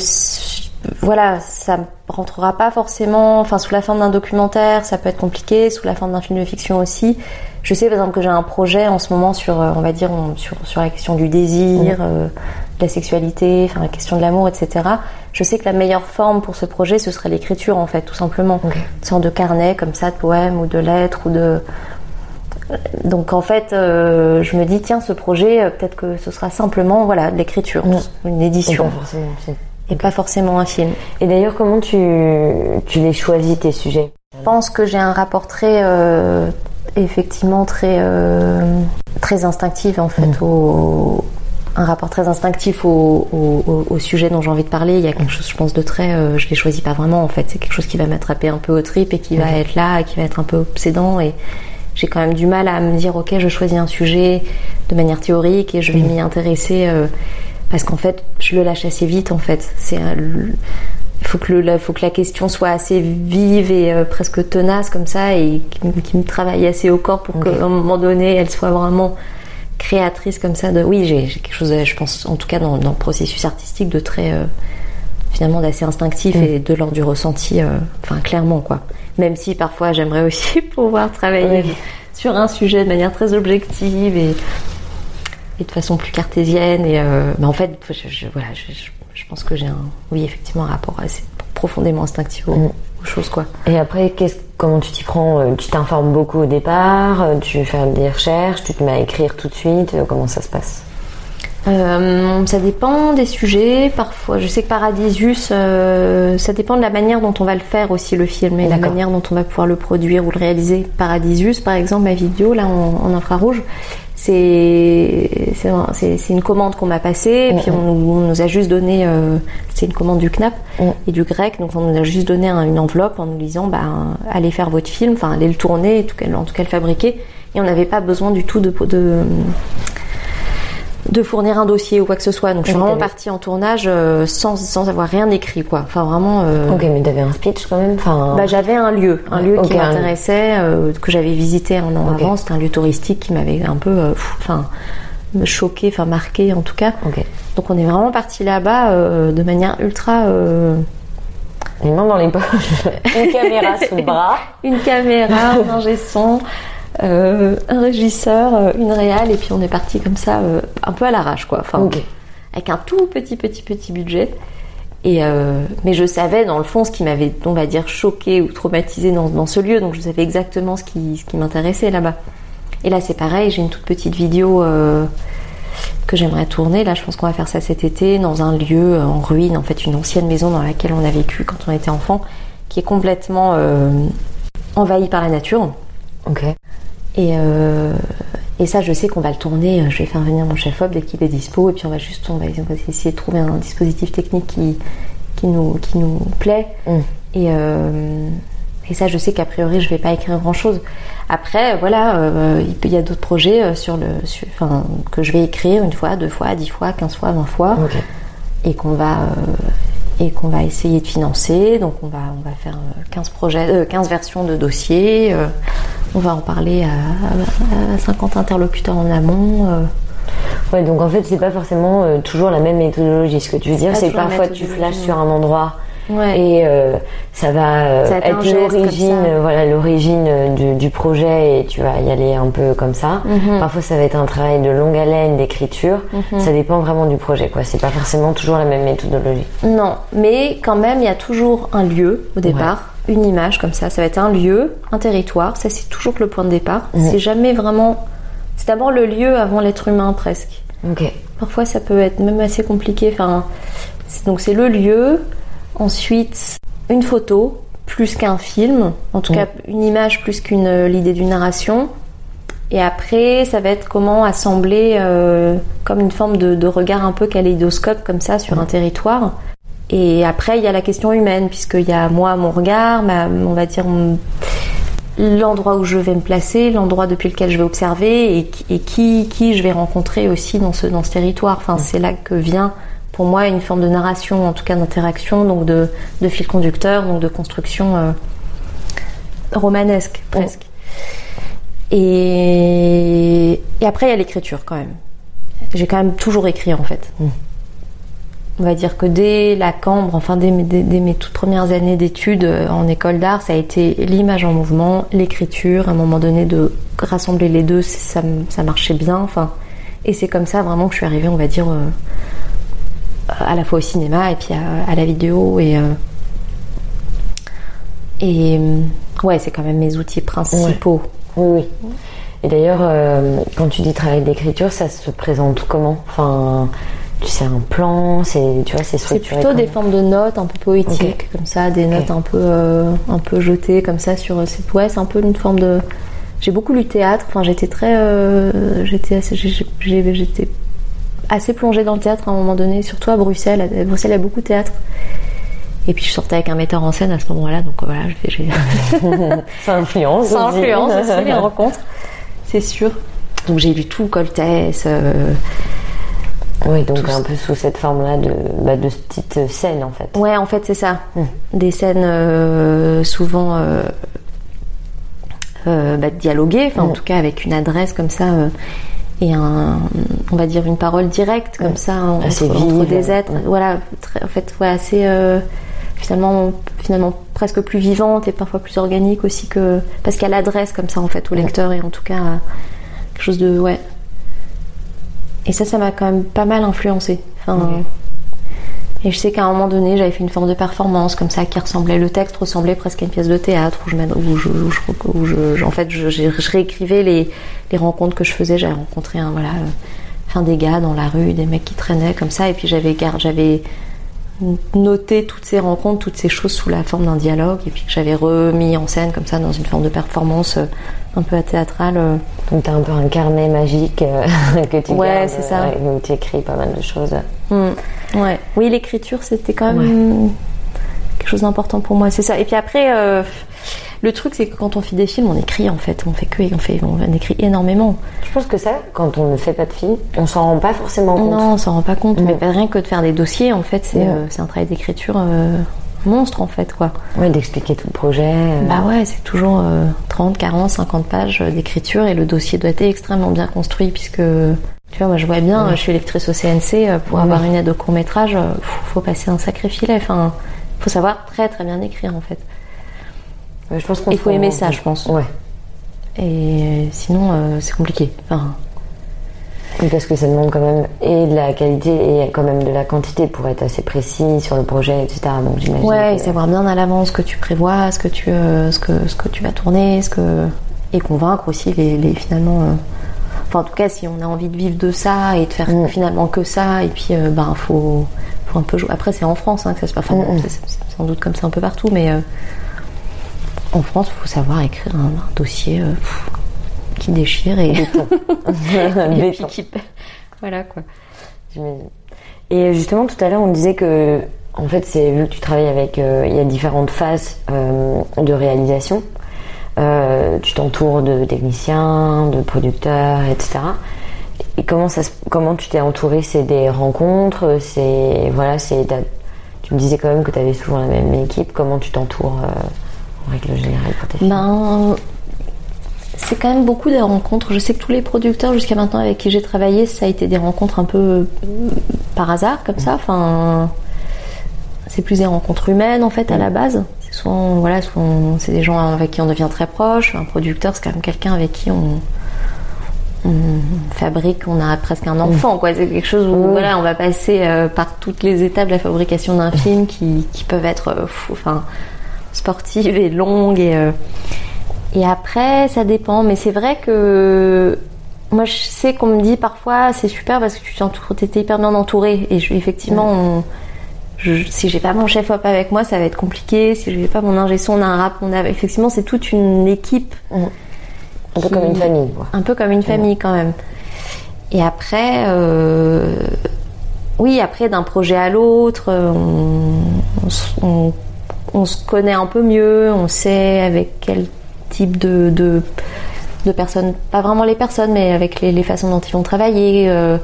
Speaker 2: voilà, ça rentrera pas forcément, enfin sous la forme d'un documentaire, ça peut être compliqué, sous la forme d'un film de fiction aussi. Je sais par exemple que j'ai un projet en ce moment sur, euh, on va dire, sur, sur la question du désir, euh, de la sexualité, enfin la question de l'amour, etc. Je sais que la meilleure forme pour ce projet, ce serait l'écriture en fait, tout simplement.
Speaker 1: Ok.
Speaker 2: Une sorte de carnet comme ça, de poèmes ou de lettres ou de donc en fait, euh, je me dis tiens, ce projet, euh, peut-être que ce sera simplement voilà de l'écriture,
Speaker 1: Mm.
Speaker 2: une
Speaker 1: et
Speaker 2: édition,
Speaker 1: pas forcément, c'est-
Speaker 2: et pas forcément un film.
Speaker 1: Et d'ailleurs, comment tu, tu les choisis tes sujets?
Speaker 2: Je pense que j'ai un rapport très euh, effectivement très euh, très instinctive en fait, au, un rapport très instinctif au, au- au sujet dont j'ai envie de parler. Il y a quelque chose, je pense, de très, euh, je les choisis pas vraiment en fait. C'est quelque chose qui va m'attraper un peu au trip et qui va être là, et qui va être un peu obsédant et j'ai quand même du mal à me dire ok, je choisis un sujet de manière théorique et je vais m'y intéresser euh, parce qu'en fait, je le lâche assez vite en fait. C'est il faut que, le, la- faut que la question soit assez vive et euh, presque tenace comme ça et qui, me- qui me travaille assez au corps pour qu'à un moment donné elle soit vraiment créatrice comme ça de oui j'ai quelque chose je pense en tout cas dans, dans le processus artistique de très euh, finalement d'assez instinctif
Speaker 1: Mm.
Speaker 2: et de l'ordre du ressenti enfin clairement quoi même si parfois j'aimerais aussi pouvoir travailler
Speaker 1: Oui.
Speaker 2: sur un sujet de manière très objective et, et de façon plus cartésienne et euh, mais en fait je, je- voilà je, pense que j'ai un oui effectivement un rapport assez profondément instinctif aux,
Speaker 1: Mm.
Speaker 2: aux choses quoi
Speaker 1: Et après, qu'est-ce- comment tu t'y prends Euh, Tu t'informes beaucoup au départ euh, Tu fais des recherches Tu te mets à écrire tout de suite Comment ça se passe?
Speaker 2: Euh, ça dépend des sujets. Parfois, je sais que Paradisius, euh, ça dépend de la manière dont on va le faire aussi le film et la manière dont on va pouvoir le produire ou le réaliser. Paradisius, par exemple, ma vidéo là en, en infrarouge, c'est c'est un- c'est c'est une commande qu'on m'a passée et puis on, on nous a juste donné, euh, c'est une commande du CNAP
Speaker 1: Mhm.
Speaker 2: et du grec, donc on nous a juste donné un- une enveloppe en nous disant bah allez faire votre film, enfin allez le tourner, en tout cas, en tout cas le fabriquer. Et on n'avait pas besoin du tout de, de de fournir un dossier ou quoi que ce soit. Donc je suis vraiment partie en tournage euh, sans, sans avoir rien écrit quoi. Enfin vraiment. euh,
Speaker 1: Ok, mais t'avais un speech quand même enfin...
Speaker 2: bah, j'avais un lieu, un lieu qui m'intéressait, euh, que j'avais visité un an avant. C'était un lieu touristique qui m'avait un peu, euh, enfin, choqué, enfin marqué en tout cas.
Speaker 1: Ok.
Speaker 2: Donc on est vraiment parti là-bas euh, de manière ultra. euh,
Speaker 1: Les mains dans les poches, une caméra sous le bras.
Speaker 2: une caméra, un ingé son, euh, un régisseur, euh, une réale, et puis on est parti comme ça, euh, un peu à l'arrache quoi. Enfin, avec un tout petit petit petit budget. Et euh, mais je savais dans le fond ce qui m'avait, on va dire, choqué ou traumatisé dans, dans ce lieu, donc je savais exactement ce qui, ce qui m'intéressait là-bas. Et là c'est pareil, j'ai une toute petite vidéo que j'aimerais tourner. Là je pense qu'on va faire ça cet été dans un lieu en ruine, en fait une ancienne maison dans laquelle on a vécu quand on était enfant, qui est complètement envahie par la nature.
Speaker 1: Ok.
Speaker 2: Et, euh, et ça, je sais qu'on va le tourner. Je vais faire venir mon chef-op dès qu'il est dispo. Et puis on va juste, on va, on va essayer de trouver un dispositif technique qui, qui, nous, qui nous plaît.
Speaker 1: Mm.
Speaker 2: Et, euh, et ça, je sais qu'a priori, je vais pas écrire grand-chose. Après, voilà, euh, il y a d'autres projets euh, sur le, sur- enfin, que je vais écrire une fois, deux fois, dix fois, quinze fois, vingt fois et qu'on va euh, et qu'on va essayer de financer. Donc on va on va faire euh, 15 projets, euh, 15 versions de dossiers. euh, on va en parler à, à 50 interlocuteurs en amont. euh.
Speaker 1: Ouais, donc en fait, c'est pas forcément euh, toujours la même méthodologie. Ce que tu veux dire, c'est que parfois tu flashes sur un endroit
Speaker 2: Ouais.
Speaker 1: et euh, ça va euh,
Speaker 2: Ça être
Speaker 1: l'origine, voilà, l'origine euh, du, du projet et tu vas y aller un peu comme ça.
Speaker 2: Mhm.
Speaker 1: Parfois, ça va être un travail de longue haleine d'écriture.
Speaker 2: Mhm.
Speaker 1: Ça dépend vraiment du projet, quoi. C'est pas forcément toujours la même méthodologie.
Speaker 2: Non, mais quand même, il y a toujours un lieu au départ, une image comme ça. Ça va être un lieu, un territoire. Ça, c'est toujours le point de départ. C'est jamais vraiment. C'est d'abord le lieu avant l'être humain presque.
Speaker 1: Ok.
Speaker 2: Parfois, ça peut être même assez compliqué. Enfin, donc c'est le lieu. Ensuite, une photo plus qu'un film. En tout
Speaker 1: Mm.
Speaker 2: cas, une image plus qu'une euh, l'idée d'une narration. Et après, ça va être comment assembler euh, comme une forme de, de regard un peu kaléidoscope comme ça sur un territoire. Et après, il y a la question humaine, puisqu'il y a moi, mon regard, ma, on va dire mon- l'endroit où je vais me placer, l'endroit depuis lequel je vais observer et, qui- et qui, qui je vais rencontrer aussi dans ce, dans ce territoire. Enfin, c'est là que vient pour moi une forme de narration, en tout cas d'interaction, donc de, de fil conducteur, donc de construction euh, romanesque presque. Et, et après, il y a l'écriture quand même. J'ai quand même toujours écrit en fait. On va dire que dès la cambre, enfin dès, mes- dès- dès mes toutes premières années d'études euh, en école d'art, ça a été l'image en mouvement, l'écriture, à un moment donné de rassembler les deux, ça marchait bien. Enfin, et c'est comme ça vraiment que je suis arrivée, on va dire, euh, à la fois au cinéma et puis à, à la vidéo et euh, et euh, ouais, c'est quand même mes outils principaux.
Speaker 1: Oui, oui. Et d'ailleurs, euh, quand tu dis travail d'écriture, ça se présente comment? Enfin, tu sais, un plan, c'est, tu vois, c'est
Speaker 2: C'est plutôt des formes de notes un peu poétiques, comme ça, des notes un peu, euh, un peu jetées comme ça sur. C'est ouais, c'est un peu une forme de j'ai beaucoup lu théâtre. Enfin, j'étais très, euh, j'étais assez, j'étais assez plongée dans le théâtre à un moment donné, surtout à Bruxelles. À Bruxelles, il y a beaucoup de théâtre. Et puis je sortais avec un metteur en scène à ce moment-là, donc voilà, j'ai.
Speaker 1: Ça influence.
Speaker 2: Ça influence aussi les rencontres, c'est sûr. Donc j'ai lu tout, Coltès. Euh,
Speaker 1: oui, donc un peu sous cette forme-là de, bah, de petites scènes en fait.
Speaker 2: Ouais, en fait c'est ça. Hmm. Des scènes euh, souvent euh, bah, dialoguées, enfin en hmm. tout cas avec une adresse comme ça et un, on va dire une parole directe comme ça
Speaker 1: assez
Speaker 2: entre, des êtres. Voilà, en fait, ouais, assez finalement finalement presque plus vivante et parfois plus organique aussi que parce qu'elle adresse comme ça en fait au lecteur et en tout cas quelque chose de ouais. Et ça, ça m'a quand même pas mal influencé. Enfin, Et je sais qu'à un moment donné, j'avais fait une forme de performance comme ça qui ressemblait, le texte ressemblait presque à une pièce de théâtre où je, où je, où je, en fait, je, je, réécrivais les, les, rencontres que je faisais. J'avais rencontré un, voilà, enfin des gars dans la rue, des mecs qui traînaient comme ça, et puis j'avais, j'avais noté toutes ces rencontres, toutes ces choses sous la forme d'un dialogue, et puis que j'avais remis en scène comme ça dans une forme de performance euh, un peu théâtrale. Euh.
Speaker 1: Donc tu as un peu un carnet magique euh, que tu
Speaker 2: ouais, c'est ça.
Speaker 1: où tu écris pas mal de choses.
Speaker 2: Hmm. Ouais. Oui, l'écriture, c'était quand même quelque chose d'important pour moi, c'est ça. Et puis après, euh, le truc, c'est que quand on fait des films, on écrit en fait, on fait que, on fait, on écrit énormément.
Speaker 1: Je pense que ça, quand on ne fait pas de film, on s'en rend pas forcément compte.
Speaker 2: Non, on s'en rend pas compte. Mais rien que de faire des dossiers, en fait, c'est un travail d'écriture monstre en fait quoi.
Speaker 1: Ouais, d'expliquer tout le projet. Euh.
Speaker 2: Bah ouais, c'est toujours 30, 40, 50 pages d'écriture et le dossier doit être extrêmement bien construit puisque tu vois, moi je vois bien, je suis lectrice au CNC, euh, pour avoir une aide au court métrage, euh, faut, passer un sacré filet. Enfin, faut savoir très très bien écrire en fait.
Speaker 1: je pense
Speaker 2: Il faut aimer ça, je pense.
Speaker 1: Ouais.
Speaker 2: Et sinon, c'est compliqué. Enfin,
Speaker 1: parce que ça demande quand même et de la qualité et quand même de la quantité pour être assez précis sur le projet, etc. Donc j'imagine.
Speaker 2: Ouais, savoir bien à l'avance ce que tu prévois, ce que tu, euh, ce que, ce que tu vas tourner, ce que et convaincre aussi les, les finalement. Euh, enfin, en tout cas, si on a envie de vivre de ça et de faire mm. finalement que ça, et puis euh, ben faut, faut un peu jouer. Après, c'est en France hein, que ça se passe. Enfin, mm, mm. c'est sans doute comme ça un peu partout, mais en France, il faut savoir écrire un, dossier qui déchire et, et puis qui voilà quoi.
Speaker 1: Et justement tout à l'heure on disait que en fait c'est vu que tu travailles avec euh, il y a différentes phases euh, de réalisation. Euh, tu t'entoures de techniciens, de producteurs, etc. Et comment tu t'es entouré? C'est des rencontres, c'est voilà, c'est tu me disais quand même que tu avais souvent la même équipe. Comment tu t'entoures en règle générale pour tes
Speaker 2: ben, c'est quand même beaucoup des rencontres. Je sais que tous les producteurs jusqu'à maintenant avec qui j'ai travaillé, ça a été des rencontres un peu euh, par hasard, comme ça. Enfin, c'est plus des rencontres humaines en fait à la base. Souvent, voilà, c'est des gens avec qui on devient très proche. Un producteur, c'est quand même quelqu'un avec qui on, fabrique, on a presque un enfant, quoi. C'est quelque chose où voilà, on va passer euh, par toutes les étapes de la fabrication d'un film qui, peuvent être, euh, enfin, sportives et longues et et après, ça dépend. Mais c'est vrai que moi, je sais qu'on me dit parfois, c'est super parce que tu t'étais hyper bien entouré. Et effectivement, si j'ai pas mon chef op avec moi, ça va être compliqué. Si je n'ai pas mon ingé son, on a un rap, on a effectivement, c'est toute une équipe.
Speaker 1: Un peu comme une famille.
Speaker 2: Un peu comme une famille quand même. Et après, euh, oui, après d'un projet à l'autre, on, on, se connaît un peu mieux, on sait avec quel type de, de, personnes, pas vraiment les personnes, mais avec les, façons dont ils vont travailler. Euh,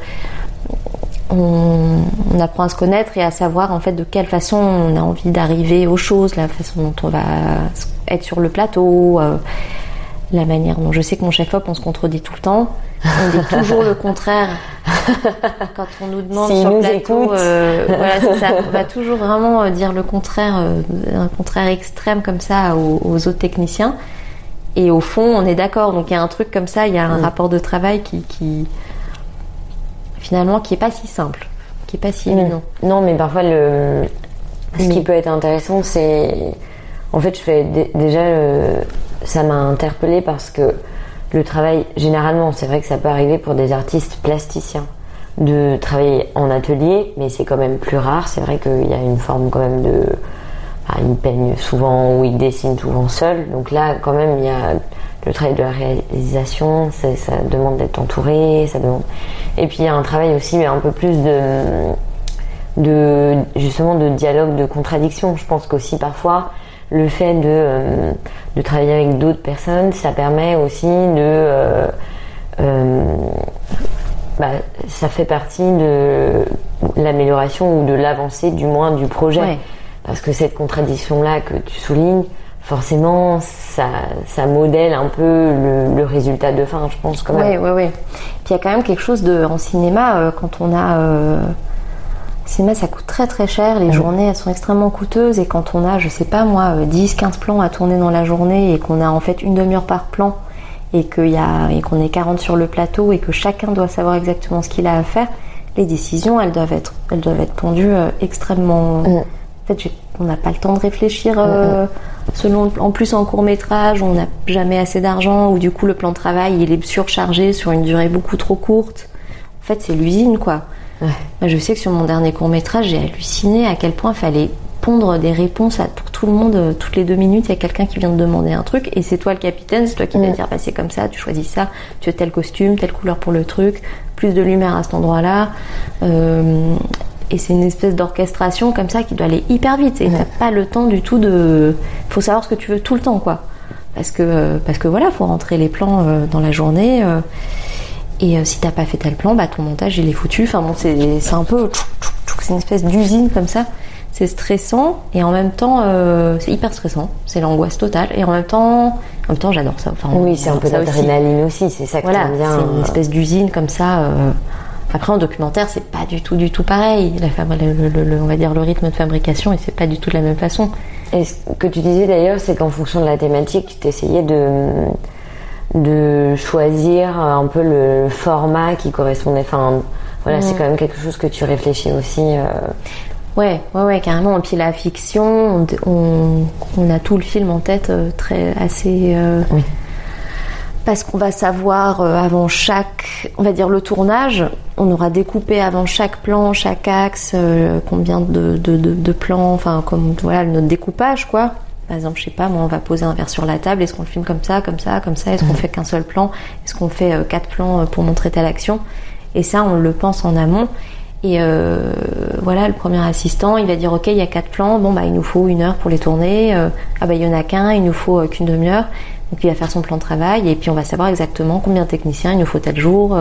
Speaker 2: on, apprend à se connaître et à savoir en fait de quelle façon on a envie d'arriver aux choses, la façon dont on va être sur le plateau, euh, la manière dont je sais que mon chef op on se contredit tout le temps. On dit toujours le contraire quand on nous demande sur le plateau. Euh, voilà, c'est ça. On va toujours vraiment dire le contraire, un contraire extrême comme ça aux autres techniciens. Et au fond, on est d'accord. Donc il y a un truc comme ça, il y a un mm. rapport de travail qui, finalement qui est pas si simple, qui est pas si évident.
Speaker 1: Non, mais parfois le ce qui peut être intéressant, c'est en fait, je fais déjà ça m'a interpellé parce que le travail généralement, c'est vrai que ça peut arriver pour des artistes plasticiens de travailler en atelier, mais c'est quand même plus rare. C'est vrai qu'il y a une forme quand même de il peigne souvent ou il dessine souvent seul. Donc là, quand même, il y a le travail de la réalisation, ça demande d'être entouré, ça demande. Et puis il y a un travail aussi, mais un peu plus de, de justement de dialogue, de contradiction. Je pense qu'aussi parfois le fait de, euh, de travailler avec d'autres personnes, ça permet aussi de euh, euh, bah, ça fait partie de l'amélioration ou de l'avancée du moins du projet. Parce que cette contradiction-là que tu soulignes, forcément, ça, ça modèle un peu le, résultat de fin, je pense quand même.
Speaker 2: Oui, oui, oui. Puis il y a quand même quelque chose de en cinéma quand on a cinéma, ça coûte très très cher. Les journées, elles sont extrêmement coûteuses. Et quand on a, je sais pas moi, 10, 15 plans à tourner dans la journée et qu'on a en fait une demi-heure par plan et qu'on est 40 sur le plateau et que chacun doit savoir exactement ce qu'il a à faire, les décisions, elles doivent être, elles doivent être pondues euh, extrêmement. Mm. En fait, on n'a pas le temps de réfléchir. Euh, mm, mm. selon, en plus, en court métrage, on n'a jamais assez d'argent ou du coup, le plan de travail, il est surchargé sur une durée beaucoup trop courte. En fait, c'est l'usine, quoi. Je sais que sur mon dernier court métrage, j'ai halluciné à quel point il fallait pondre des réponses à, pour tout le monde. Euh, toutes les deux minutes, il y a quelqu'un qui vient de demander un truc et c'est toi le capitaine, c'est toi qui vas dire bah, c'est comme ça, tu choisis ça, tu as tel costume, telle couleur pour le truc, plus de lumière à cet endroit-là. Euh, et c'est une espèce d'orchestration comme ça qui doit aller hyper vite. Et t'as pas le temps du tout de. Faut savoir ce que tu veux tout le temps, quoi. Parce que, parce que voilà, faut rentrer les plans euh, dans la journée. Et euh, si t'as pas fait tel plan, bah ton montage il est foutu. Enfin bon, c'est un peu. C'est une espèce d'usine comme ça. C'est stressant et en même temps, euh, c'est hyper stressant. C'est l'angoisse totale. Et en même temps, en même temps, j'adore ça. Enfin,
Speaker 1: oui, c'est un peu d'adrénaline aussi. C'est ça que
Speaker 2: voilà,
Speaker 1: bien.
Speaker 2: C'est une euh. espèce d'usine comme ça. Après, en documentaire, c'est pas du tout, du tout pareil. La, on va dire le rythme de fabrication, et c'est pas du tout de la même façon.
Speaker 1: Et ce que tu disais d'ailleurs, c'est qu'en fonction de la thématique, tu essayais de de choisir un peu le format qui correspondait. Enfin, voilà, c'est mm. quand même quelque chose que tu réfléchis aussi. Euh.
Speaker 2: Ouais, ouais, ouais, carrément. Et puis la fiction, on, on, a tout le film en tête, euh, très assez. Euh, oui. Parce qu'on va savoir avant chaque, on va dire le tournage, on aura découpé avant chaque plan, chaque axe, combien de, de, de, de, plans, enfin comme voilà notre découpage quoi. Par exemple, je sais pas, moi, on va poser un verre sur la table. Est-ce qu'on le filme comme ça, comme ça, comme ça? Est-ce qu'on mhm. fait qu'un seul plan? Est-ce qu'on fait euh, quatre plans euh, pour montrer telle action? Et ça, on le pense en amont. Et euh, voilà, le premier assistant, il va dire ok, il y a quatre plans. Bon bah, il nous faut une heure pour les tourner. ah bah, il y en a qu'un, il nous faut qu'une demi-heure. Donc il va faire son plan de travail et puis on va savoir exactement combien de techniciens il nous faut tel jour,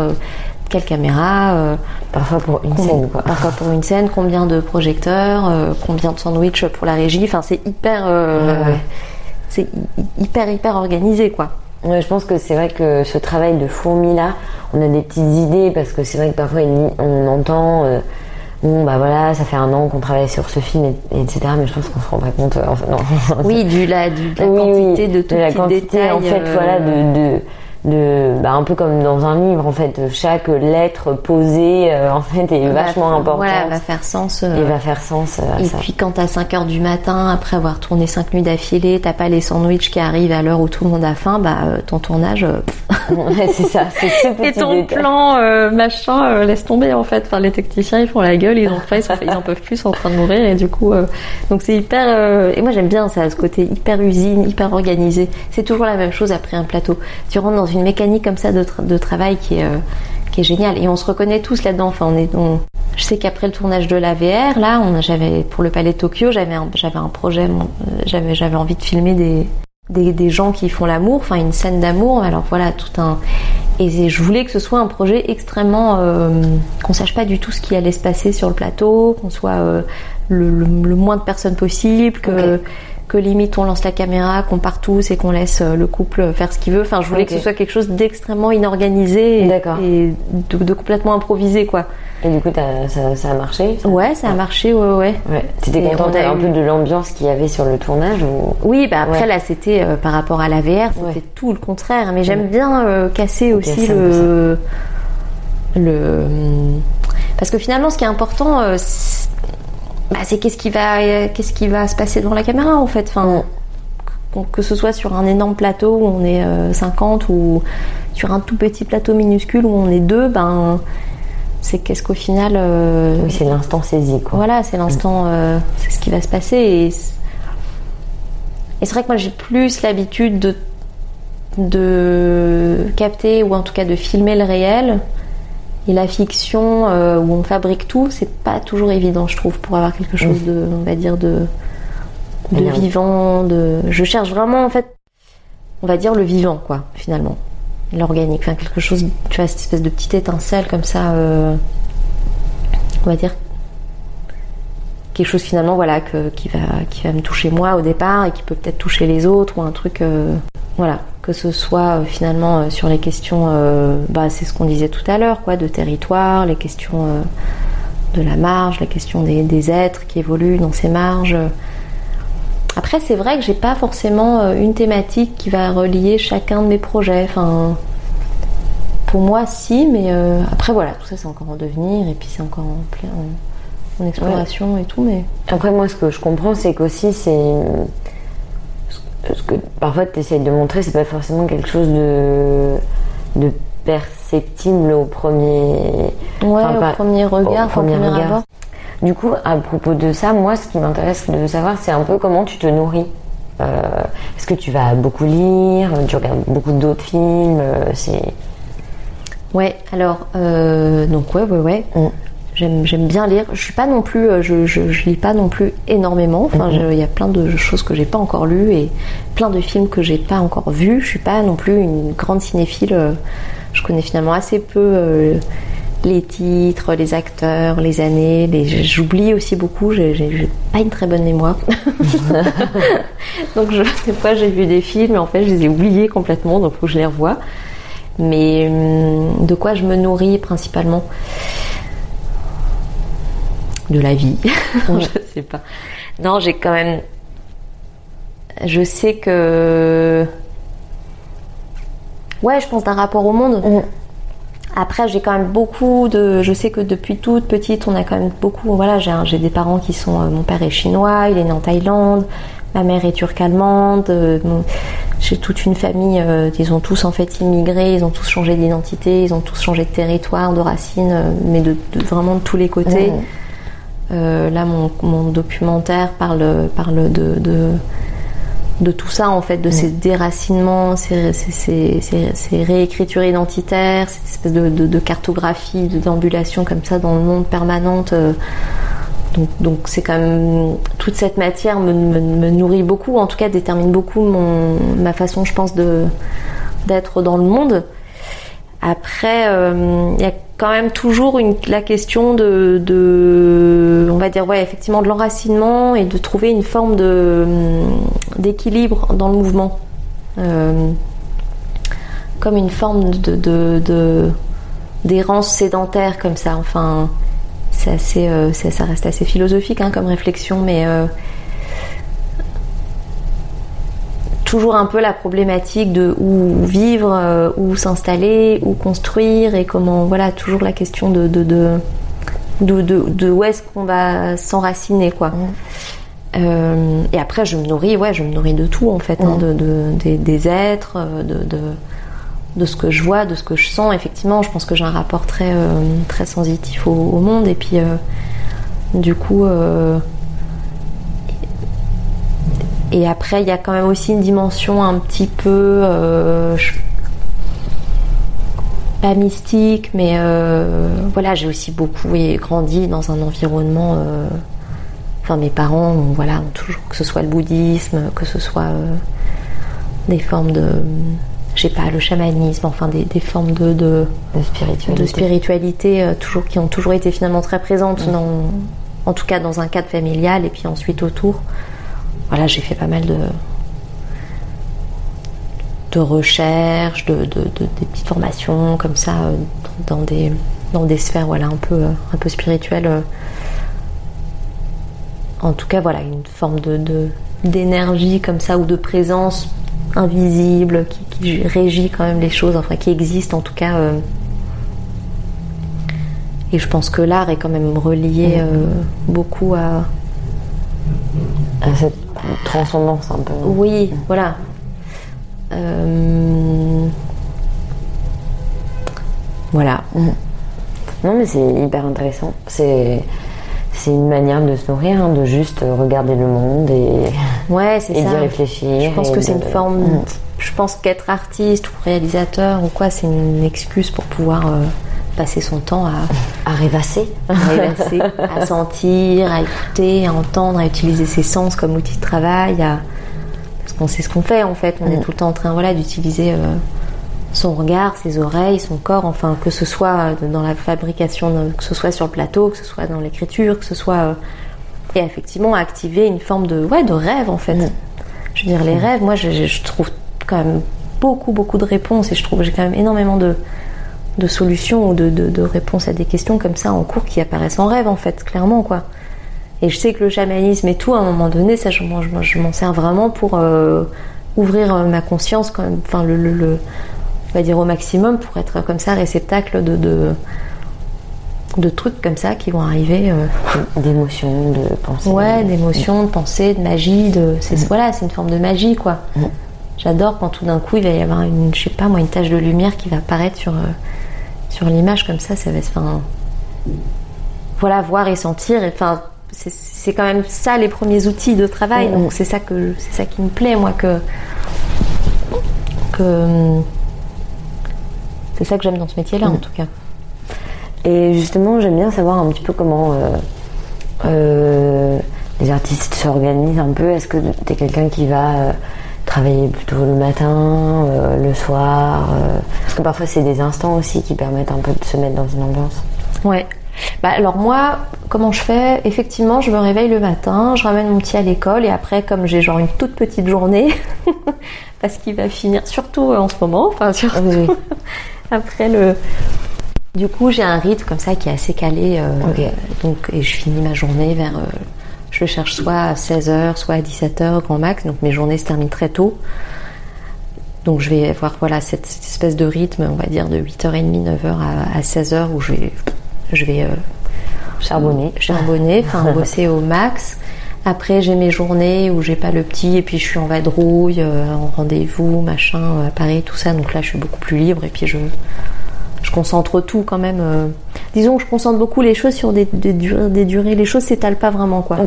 Speaker 2: quelle caméra.
Speaker 1: Euh, parfois pour une scène, quoi.
Speaker 2: Parfois pour une scène, combien de projecteurs, euh, combien de sandwichs pour la régie. Enfin, c'est hyper, euh, c'est hyper hyper organisé, quoi.
Speaker 1: Ouais, je pense que c'est vrai que ce travail de fourmi là, on a des petites idées parce que c'est vrai que parfois on entend. Bon bah voilà, ça fait un an qu'on travaille sur ce film, etc. Mais je pense qu'on se rend pas compte. non.
Speaker 2: Oui, du la, du, de la quantité de tout la quantité,
Speaker 1: en fait, voilà, de, de de bah, un peu comme dans un livre en fait chaque lettre posée euh, en fait est vachement importante.
Speaker 2: voilà va faire sens euh,
Speaker 1: et va faire sens
Speaker 2: euh, et puis quand à 5 heures du matin après avoir tourné 5 nuits d'affilée t'as pas les sandwichs qui arrivent à l'heure où tout le monde a faim bah ton tournage
Speaker 1: ouais, c'est ça c'est ce petit
Speaker 2: et ton plan machin laisse tomber en fait. Enfin les techniciens ils font la gueule ils ont faim ils, ils en peuvent plus sont en train de mourir et du coup donc c'est hyper et moi j'aime bien ça ce côté hyper usine hyper organisé. C'est toujours la même chose après un plateau. Tu rentres dans une mécanique comme ça de, de travail qui est, euh, qui est géniale. Et on se reconnaît tous là-dedans. Enfin, on est, je sais qu'après le tournage de la VR, là, on, j'avais pour le Palais de Tokyo, j'avais un, un projet, euh, j'avais, j'avais envie de filmer des, des, des, gens qui font l'amour, enfin une scène d'amour. Alors voilà, tout un. Et je voulais que ce soit un projet extrêmement. Euh, qu'on sache pas du tout ce qui allait se passer sur le plateau, qu'on soit le, le, moins de personnes possible, que que limite on lance la caméra, qu'on part tous et qu'on laisse euh, le couple faire ce qu'il veut. Enfin, je voulais que ce soit quelque chose d'extrêmement inorganisé et, de, complètement improvisé, quoi.
Speaker 1: Et du coup, ça, a marché
Speaker 2: Ouais, ça a marché, ouais, ouais.
Speaker 1: ouais. T'étais contente un peu de l'ambiance qu'il y avait sur le tournage ou...
Speaker 2: Oui, bah après là, c'était euh, par rapport à la VR, c'était tout le contraire. Mais j'aime bien euh, casser aussi le le parce que finalement, ce qui est important, bah, c'est qu'est-ce qui va qu'est-ce qui va se passer devant la caméra en fait. Enfin que ce soit sur un énorme plateau où on est 50 euh, ou sur un tout petit plateau minuscule où on est deux ben c'est qu'est-ce qu'au final euh,
Speaker 1: oui c'est l'instant saisi quoi.
Speaker 2: Voilà c'est l'instant euh, c'est ce qui va se passer et, et c'est vrai que moi j'ai plus l'habitude de de capter ou en tout cas de filmer le réel et la fiction euh, où on fabrique tout, c'est pas toujours évident, je trouve, pour avoir quelque chose de, on va dire, de, vivant. De... Je cherche vraiment, en fait, on va dire le vivant, quoi, finalement. L'organique, enfin quelque chose, tu vois, cette espèce de petite étincelle comme ça, euh, on va dire quelque chose finalement, voilà, que, qui va, qui va me toucher moi au départ et qui peut peut-être toucher les autres ou un truc, euh, voilà, que ce soit euh, finalement euh, sur les questions, euh, bah, c'est ce qu'on disait tout à l'heure, quoi, de territoire, les questions de la marge, la question des, des êtres qui évoluent dans ces marges. Après, c'est vrai que j'ai pas forcément une thématique qui va relier chacun de mes projets. Enfin, pour moi, si, mais après, voilà, tout ça, c'est encore en devenir et puis c'est encore en plein en, en exploration et tout. Mais
Speaker 1: Après, moi, ce que je comprends, c'est qu'aussi, c'est. Que parfois tu essayes de montrer, c'est pas forcément quelque chose de. de perceptible au premier.
Speaker 2: ouais,
Speaker 1: Enfin,
Speaker 2: au
Speaker 1: pas-
Speaker 2: premier regard,
Speaker 1: au premier
Speaker 2: premier
Speaker 1: regard.
Speaker 2: abord.
Speaker 1: Du coup, à propos de ça, moi, ce qui m'intéresse de savoir, c'est un peu comment tu te nourris. Euh, Est-ce que tu vas beaucoup lire Tu regardes beaucoup d'autres films euh, C'est.
Speaker 2: Ouais, alors, euh, donc ouais, ouais, ouais.
Speaker 1: Mm.
Speaker 2: J'aime, bien lire. Je suis pas non plus, euh, je, je, je lis pas non plus énormément. Enfin,
Speaker 1: Mhm.
Speaker 2: je- il y a plein de choses que j'ai pas encore lues et plein de films que j'ai pas encore vus. Je suis pas non plus une grande cinéphile. euh, Je connais finalement assez peu euh, les titres, les acteurs, les années. Les, j'oublie aussi beaucoup. J'ai, pas une très bonne mémoire. donc, je, des fois, j'ai vu des films et en fait, je les ai oubliés complètement. Donc, faut que je les revoie. Mais hum, de quoi je me nourris principalement? De la vie. je sais pas. Non, j'ai quand même. Je sais que. Ouais, je pense d'un rapport au monde.
Speaker 1: Mm.
Speaker 2: Après, j'ai quand même beaucoup de. Je sais que depuis toute petite, on a quand même beaucoup. Voilà, j'ai des parents qui sont. euh, Mon père est chinois, il est né en Thaïlande. Ma mère est turque-allemande. euh, J'ai toute une famille. euh, ils ont tous en fait immigré. Ils ont tous changé d'identité. Ils ont tous changé de territoire, de racines, euh, mais de, de- vraiment de tous les côtés.
Speaker 1: Mhm.
Speaker 2: Euh, là, mon, mon documentaire parle, parle de, de, de tout ça, en fait, de ces déracinements, ces, ces, ces, ces- ces réécritures identitaires, cette espèce de, de, de cartographie, de déambulation comme ça dans le monde permanente. euh. donc, donc c'est quand même toute cette matière me, me, me nourrit beaucoup, en tout cas détermine beaucoup mon, ma façon, je pense, de d'être dans le monde. Après, euh, il y a quand même toujours la question de, on va dire, ouais, effectivement, de l'enracinement et de trouver une forme de d'équilibre dans le mouvement, Euh, comme une forme de de- de- d'errance sédentaire comme ça. Enfin, c'est assez, euh, ça reste assez philosophique hein, comme réflexion, mais euh, toujours un peu la problématique de où vivre, euh, où s'installer, où construire et comment, voilà, toujours la question de, de, de, de, de- de où est-ce qu'on va s'enraciner, quoi. Euh, et après, je me nourris, ouais, je me nourris de tout en fait, hein, de, de- des, des êtres, euh, de, de, de ce que je vois, de ce que je sens. Effectivement, je pense que j'ai un rapport très, euh, très sensitif au, au monde et puis euh, du coup. euh, et après, il y a quand même aussi une dimension un petit peu, euh, je- pas mystique, mais euh, voilà, j'ai aussi beaucoup et grandi dans un environnement. euh, Enfin, mes parents, ont, voilà, ont toujours que ce soit le bouddhisme, que ce soit des formes de, je sais pas, le chamanisme, enfin des, des formes de, de,
Speaker 1: De spiritualité.
Speaker 2: de spiritualité euh, toujours qui ont toujours été finalement très présentes dans, en tout cas dans un cadre familial et puis ensuite autour voilà j'ai fait pas mal de de recherches de, de- de- des petites formations comme ça euh, dans des dans des sphères voilà un peu euh, un peu spirituelles euh. en tout cas voilà une forme de de- d'énergie comme ça ou de présence invisible qui, qui régit quand même les choses enfin qui existe en tout cas euh, et je pense que l'art est quand même relié euh, beaucoup à.
Speaker 1: À cette transcendance un peu.
Speaker 2: Oui, voilà. Euh, Voilà.
Speaker 1: Non, mais c'est hyper intéressant. C'est. C'est une manière de se nourrir, hein, de juste regarder le monde et,
Speaker 2: Ouais, c'est
Speaker 1: d'y réfléchir.
Speaker 2: Je pense que c'est une forme.
Speaker 1: Mm.
Speaker 2: je pense qu'être artiste ou réalisateur ou quoi, c'est une excuse pour pouvoir euh, passer son temps à,
Speaker 1: À rêvasser.
Speaker 2: à rêvasser, à sentir, à écouter, à entendre, à utiliser ses sens comme outil de travail. à- Parce qu'on sait ce qu'on fait en fait. On est tout le temps en train voilà, d'utiliser euh, son regard, ses oreilles, son corps, enfin que ce soit dans la fabrication, que ce soit sur le plateau, que ce soit dans l'écriture, que ce soit. euh, et effectivement activer une forme de, ouais, de rêve en fait. Je veux dire, les rêves, moi je, je- je trouve quand même beaucoup, beaucoup de réponses et je trouve que j'ai quand même énormément de, de solutions ou de, de- de réponses à des questions comme ça en cours qui apparaissent en rêve en fait, clairement quoi. Et je sais que le chamanisme et tout, à un moment donné, ça je, m'en- je m'en- je m'en sers vraiment pour euh, ouvrir euh, ma conscience quand même, enfin le, le- le- on va dire au maximum pour être comme ça réceptacle de, de, de trucs comme ça qui vont arriver. euh,
Speaker 1: D'émotions, de pensées.
Speaker 2: Ouais, d'émotions, de pensées, de magie, de c'est voilà, c'est une forme de magie quoi. J'adore quand tout d'un coup il va y avoir une, je sais pas moi, une tache de lumière qui va apparaître sur euh, sur l'image comme ça, ça va se enfin voilà, voir et sentir. et, Enfin, c'est- quand même ça les premiers outils de travail.
Speaker 1: Mm,
Speaker 2: Donc c'est ça que c'est ça qui me plaît moi que que c'est ça que j'aime dans ce métier-là en tout cas.
Speaker 1: Et justement, j'aime bien savoir un petit peu comment euh, euh, les artistes s'organisent un peu. Est-ce que tu es quelqu'un qui va euh, travailler plutôt le matin, euh, le soir euh, Parce que parfois, c'est des instants aussi qui permettent un peu de se mettre dans une ambiance.
Speaker 2: Ouais. Bah alors moi, comment je fais? Effectivement, je me réveille le matin, je ramène mon petit à l'école et après, comme j'ai genre une toute petite journée, parce qu'il va finir surtout en ce moment, enfin surtout
Speaker 1: Oui,
Speaker 2: après le. Du coup, j'ai un rythme comme ça qui est assez calé. euh, donc, et je finis ma journée vers. euh, je cherche soit à 16h, soit à 17h, grand max. Donc mes journées se terminent très tôt. Donc je vais avoir voilà, cette, cette espèce de rythme, on va dire, de 8h30, 9h à, à 16h où je vais, je vais euh,
Speaker 1: Charbonner.
Speaker 2: charbonner, enfin bosser au max. Après, j'ai mes journées où j'ai pas le petit et puis je suis en vadrouille, euh, en rendez-vous, machin, euh, à Paris, tout ça. Donc là, je suis beaucoup plus libre et puis je concentre tout quand même. euh. Disons que je concentre beaucoup les choses sur des, des, durées, des durées. Les choses s'étalent pas vraiment, quoi.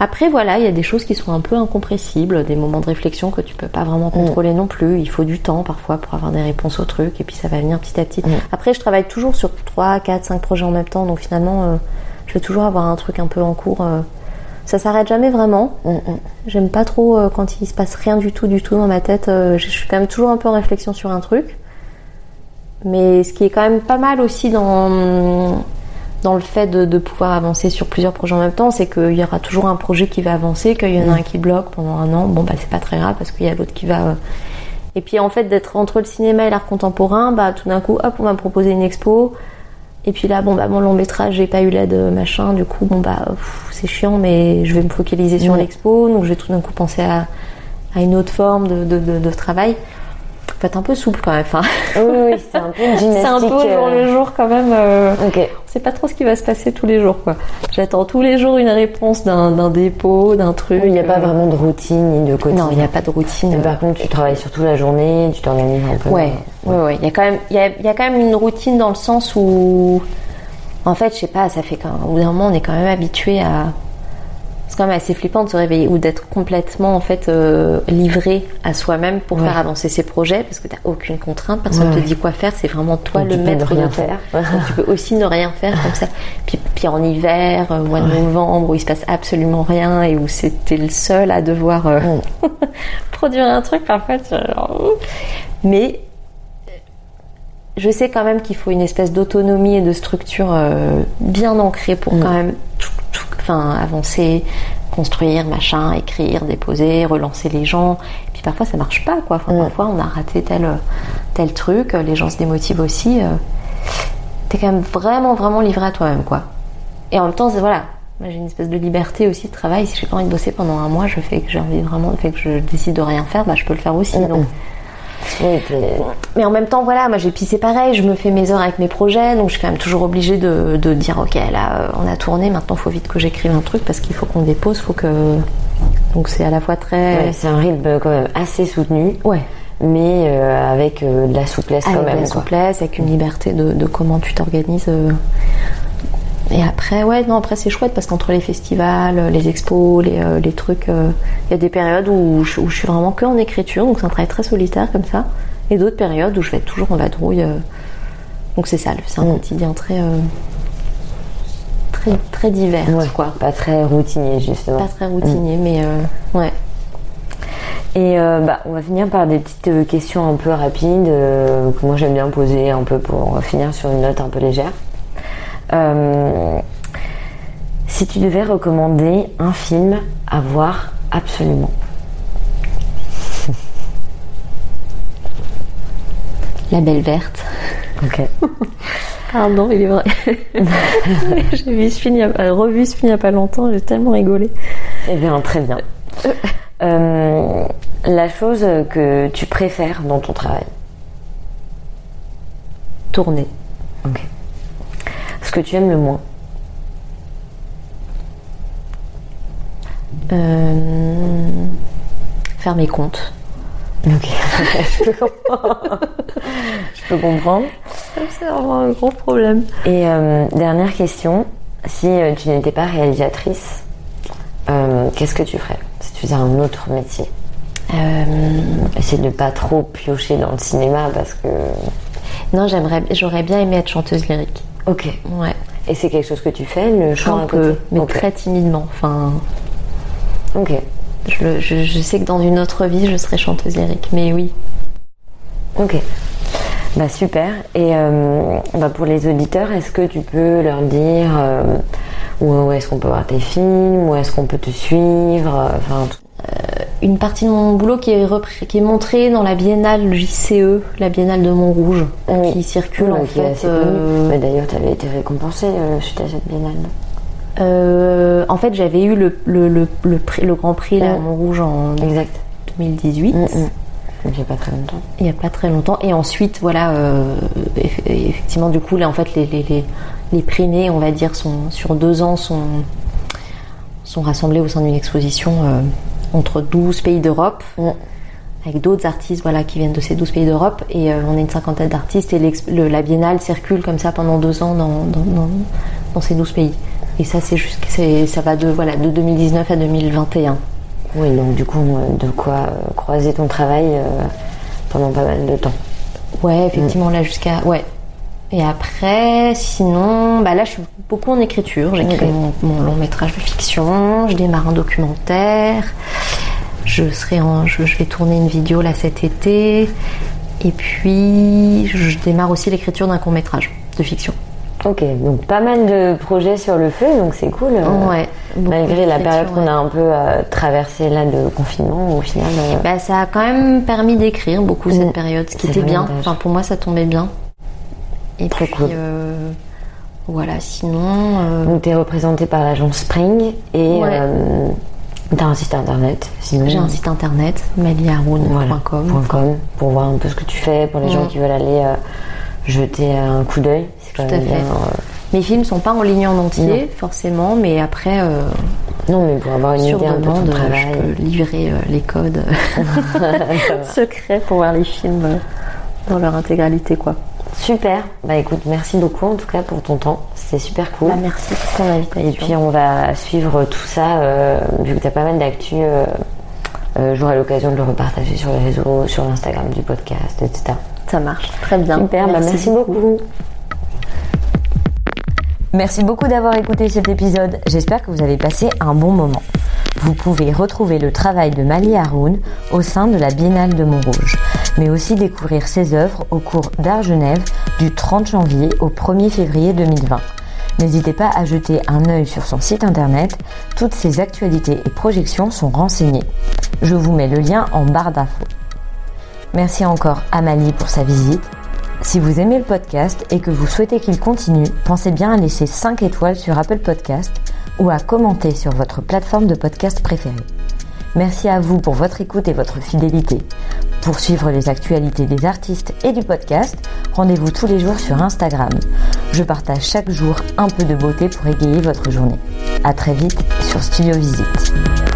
Speaker 2: Après, voilà, il y a des choses qui sont un peu incompressibles, des moments de réflexion que tu peux pas vraiment contrôler non plus. Il faut du temps parfois pour avoir des réponses aux trucs et puis ça va venir petit à petit. Après, je travaille toujours sur 3, 4, 5 projets en même temps, donc finalement, euh, je vais toujours avoir un truc un peu en cours. euh. Ça s'arrête jamais vraiment. J'aime pas trop quand il se passe rien du tout, du tout dans ma tête. je suis quand même toujours un peu en réflexion sur un truc. Mais ce qui est quand même pas mal aussi dans, dans le fait de, de pouvoir avancer sur plusieurs projets en même temps, c'est qu'il y aura toujours un projet qui va avancer, qu'il y en a un qui bloque pendant un an. Bon, bah, c'est pas très grave parce qu'il y a l'autre qui va. euh. Et puis, en fait, d'être entre le cinéma et l'art contemporain, bah, tout d'un coup, hop, on va me proposer une expo. Et puis là, bon, bah, mon long métrage, j'ai pas eu l'aide, euh, machin. Du coup, bon, bah, c'est chiant, mais je vais me focaliser sur
Speaker 1: Ouais.
Speaker 2: l'expo. Donc, je vais tout d'un coup penser à, à une autre forme de, de, de, de travail. Faut être un peu souple quand même. Enfin,
Speaker 1: Oui, oui, c'est un peu une gymnastique.
Speaker 2: c'est un peu jour
Speaker 1: euh,
Speaker 2: le jour quand même. euh,
Speaker 1: Ok.
Speaker 2: on sait pas trop ce qui va se passer tous les jours, quoi. J'attends tous les jours une réponse d'un d'un dépôt, d'un truc.
Speaker 1: Il n'y a pas
Speaker 2: euh,
Speaker 1: vraiment de routine ni de quotidien.
Speaker 2: Non, il n'y a pas de routine.
Speaker 1: Mais par contre, tu travailles surtout la journée, tu t'organises un peu.
Speaker 2: Ouais, ouais, ouais. Il y a quand même, il y a, y a quand même une routine dans le sens où, en fait, je sais pas, ça fait quand, au bout d'un moment, on est quand même habitué à. C'est quand même assez flippant de se réveiller ou d'être complètement en fait euh, livré à soi-même pour
Speaker 1: Ouais.
Speaker 2: faire avancer ses projets parce que t'as aucune contrainte, personne
Speaker 1: Ouais,
Speaker 2: te dit quoi faire, c'est vraiment toi
Speaker 1: Donc
Speaker 2: le
Speaker 1: tu ne
Speaker 2: maître
Speaker 1: rien
Speaker 2: de
Speaker 1: faire.
Speaker 2: Donc, tu peux aussi ne rien faire comme ça. Puis, puis en hiver, euh, mois de novembre, où il se passe absolument rien et où c'était le seul à devoir euh, produire un truc, parfois, tu genre, mais je sais quand même qu'il faut une espèce d'autonomie et de structure euh, bien ancrée pour quand même enfin, avancer, construire, machin, écrire, déposer, relancer les gens. Et puis parfois ça marche pas quoi. Enfin, Parfois on a raté tel, tel truc, les gens se démotivent aussi. euh. T'es quand même vraiment vraiment livré à toi-même quoi. Et en même temps c'est voilà. J'ai une espèce de liberté aussi de travail. Si j'ai pas envie de bosser pendant un mois, je fais que j'ai envie vraiment, fait que je décide de rien faire, bah je peux le faire aussi. Donc
Speaker 1: T'es-
Speaker 2: mais en même temps, voilà, moi j'ai pissé pareil, je me fais mes heures avec mes projets, donc je suis quand même toujours obligée de, de dire ok, là euh, on a tourné, maintenant faut vite que j'écrive un truc parce qu'il faut qu'on dépose, faut que. Donc c'est à la fois très.
Speaker 1: ouais, c'est un rythme quand même assez soutenu,
Speaker 2: Ouais.
Speaker 1: mais euh, avec euh, de la souplesse
Speaker 2: Avec
Speaker 1: quand
Speaker 2: de
Speaker 1: même.
Speaker 2: la
Speaker 1: quoi.
Speaker 2: souplesse, avec une liberté de, de comment tu t'organises. euh. Et après, ouais, non, après c'est chouette parce qu'entre les festivals, les expos, les, euh, les trucs, euh, il y a des périodes où je, où je suis vraiment que en écriture, donc c'est un travail très solitaire comme ça, et d'autres périodes où je vais être toujours en vadrouille. euh, donc c'est ça, c'est un
Speaker 1: Mm.
Speaker 2: quotidien très, euh, très, très divers,
Speaker 1: Ouais,
Speaker 2: quoi.
Speaker 1: Pas très routinier, justement.
Speaker 2: Pas très routinier, mais euh, ouais.
Speaker 1: Et euh, bah, on va finir par des petites euh, questions un peu rapides euh, que moi j'aime bien poser un peu pour finir sur une note un peu légère. Euh, si tu devais recommander un film à voir absolument,
Speaker 2: La Belle Verte.
Speaker 1: ok.
Speaker 2: Pardon, il est vrai. j'ai vu ce film, il y a- revu ce film il n'y a pas longtemps, j'ai tellement rigolé.
Speaker 1: Eh bien, très bien. Euh, la chose que tu préfères dans ton travail,
Speaker 2: Tourner.
Speaker 1: ok. Ce que tu aimes le moins,
Speaker 2: Euh, faire mes comptes.
Speaker 1: ok. je, peux comprendre. je peux comprendre.
Speaker 2: C'est vraiment un gros problème.
Speaker 1: Et euh, dernière question, si euh, tu n'étais pas réalisatrice, euh, qu'est-ce que tu ferais si tu faisais un autre métier?
Speaker 2: Euh,
Speaker 1: Essaye de pas trop piocher dans le cinéma parce que.
Speaker 2: non, j'aimerais, j'aurais bien aimé être chanteuse lyrique.
Speaker 1: Ok.
Speaker 2: Ouais.
Speaker 1: Et c'est quelque chose que tu fais, le chant
Speaker 2: Un peu, mais très timidement. Enfin,
Speaker 1: Ok.
Speaker 2: je, je- je sais que dans une autre vie, je serais chanteuse lyrique. Mais oui.
Speaker 1: Ok. Bah super. Et euh, bah, pour les auditeurs, est-ce que tu peux leur dire euh, où, est-ce qu'on peut voir tes films, où est-ce qu'on peut te suivre, euh, enfin tout-
Speaker 2: Une partie de mon boulot qui est, repris- qui est montrée dans la biennale JCE, la biennale de Montrouge,
Speaker 1: Oui.
Speaker 2: qui circule en
Speaker 1: qui
Speaker 2: fait. euh,
Speaker 1: D'ailleurs, tu avais été récompensé euh, suite à cette biennale.
Speaker 2: euh, en fait, j'avais eu le, le, le, le prix- le Grand Prix là, à
Speaker 1: Mm.
Speaker 2: Montrouge en
Speaker 1: Exact.
Speaker 2: 2018.
Speaker 1: Mm, mm. Donc, il y a pas très longtemps.
Speaker 2: il n'y a pas très longtemps. Et ensuite, voilà, euh, eff- effectivement, du coup, là, en fait, les, les, les, les prix nés, on va dire, sont, sur deux ans, sont, sont rassemblés au sein d'une exposition euh, entre 12 pays d'Europe, avec d'autres artistes voilà, qui viennent de ces 12 pays d'Europe. Et euh, on est une cinquantaine d'artistes, et le- la biennale circule comme ça pendant deux ans dans, dans, dans, dans ces 12 pays. Et ça, c'est juste, ça va de, voilà, de 2019 à 2021.
Speaker 1: Oui, donc du coup, euh, de quoi euh, croiser ton travail euh, pendant pas mal de temps.
Speaker 2: Ouais, effectivement, là jusqu'à. Ouais. Et après, sinon, bah là je suis beaucoup en écriture. J'écris mon, mon long métrage de fiction, je démarre un documentaire, je, serai en, je, je vais tourner une vidéo là cet été, et puis je démarre aussi l'écriture d'un court métrage de fiction.
Speaker 1: Ok, donc pas mal de projets sur le feu, donc c'est cool. euh,
Speaker 2: ouais.
Speaker 1: Malgré la période qu'on a un peu euh, traversée là de confinement, au final. euh,
Speaker 2: Bah, ça a quand même permis d'écrire beaucoup
Speaker 1: Mm.
Speaker 2: cette période, ce qui était bien. Enfin, pour moi, ça tombait bien. Et
Speaker 1: Trop
Speaker 2: puis,
Speaker 1: cool.
Speaker 2: euh, voilà, sinon. euh,
Speaker 1: Donc tu es représentée par l'agence Spring et
Speaker 2: Ouais.
Speaker 1: euh, tu as un site internet. Sinon,
Speaker 2: J'ai un site internet, maliharoun.com.
Speaker 1: voilà, point .com, pour voir un peu ce que tu fais, pour les gens qui veulent aller euh, jeter un coup d'œil. C'est quand
Speaker 2: Tout à
Speaker 1: même
Speaker 2: fait.
Speaker 1: bien, euh,
Speaker 2: Mes films sont pas en ligne en entier, forcément, mais après, euh,
Speaker 1: Non, mais pour avoir une idée un peu de ton
Speaker 2: demande,
Speaker 1: travail.
Speaker 2: je peux livrer les codes secrets pour voir les films dans leur intégralité, quoi.
Speaker 1: Super. Bah écoute, merci beaucoup en tout cas pour ton temps. C'était super cool.
Speaker 2: Bah, merci pour ton invitation.
Speaker 1: Et puis on va suivre tout ça, euh, vu que tu as pas mal d'actu. euh, euh, J'aurai l'occasion de le repartager sur les réseaux, sur l'Instagram du podcast, etc.
Speaker 2: ça marche très bien.
Speaker 1: Super, bah merci beaucoup. Merci beaucoup d'avoir écouté cet épisode. J'espère que vous avez passé un bon moment. Vous pouvez retrouver le travail de Mali Haroun au sein de la Biennale de Montrouge, mais aussi découvrir ses œuvres au cours d'Art Genève du 30 janvier au 1er février 2020. N'hésitez pas à jeter un œil sur son site internet, toutes ses actualités et projections sont renseignées. Je vous mets le lien en barre d'infos. Merci encore à Mali pour sa visite. Si vous aimez le podcast et que vous souhaitez qu'il continue, pensez bien à laisser 5 étoiles sur Apple Podcast ou à commenter sur votre plateforme de podcast préférée. Merci à vous pour votre écoute et votre fidélité. Pour suivre les actualités des artistes et du podcast, rendez-vous tous les jours sur Instagram. Je partage chaque jour un peu de beauté pour égayer votre journée. À très vite sur Studio Visite.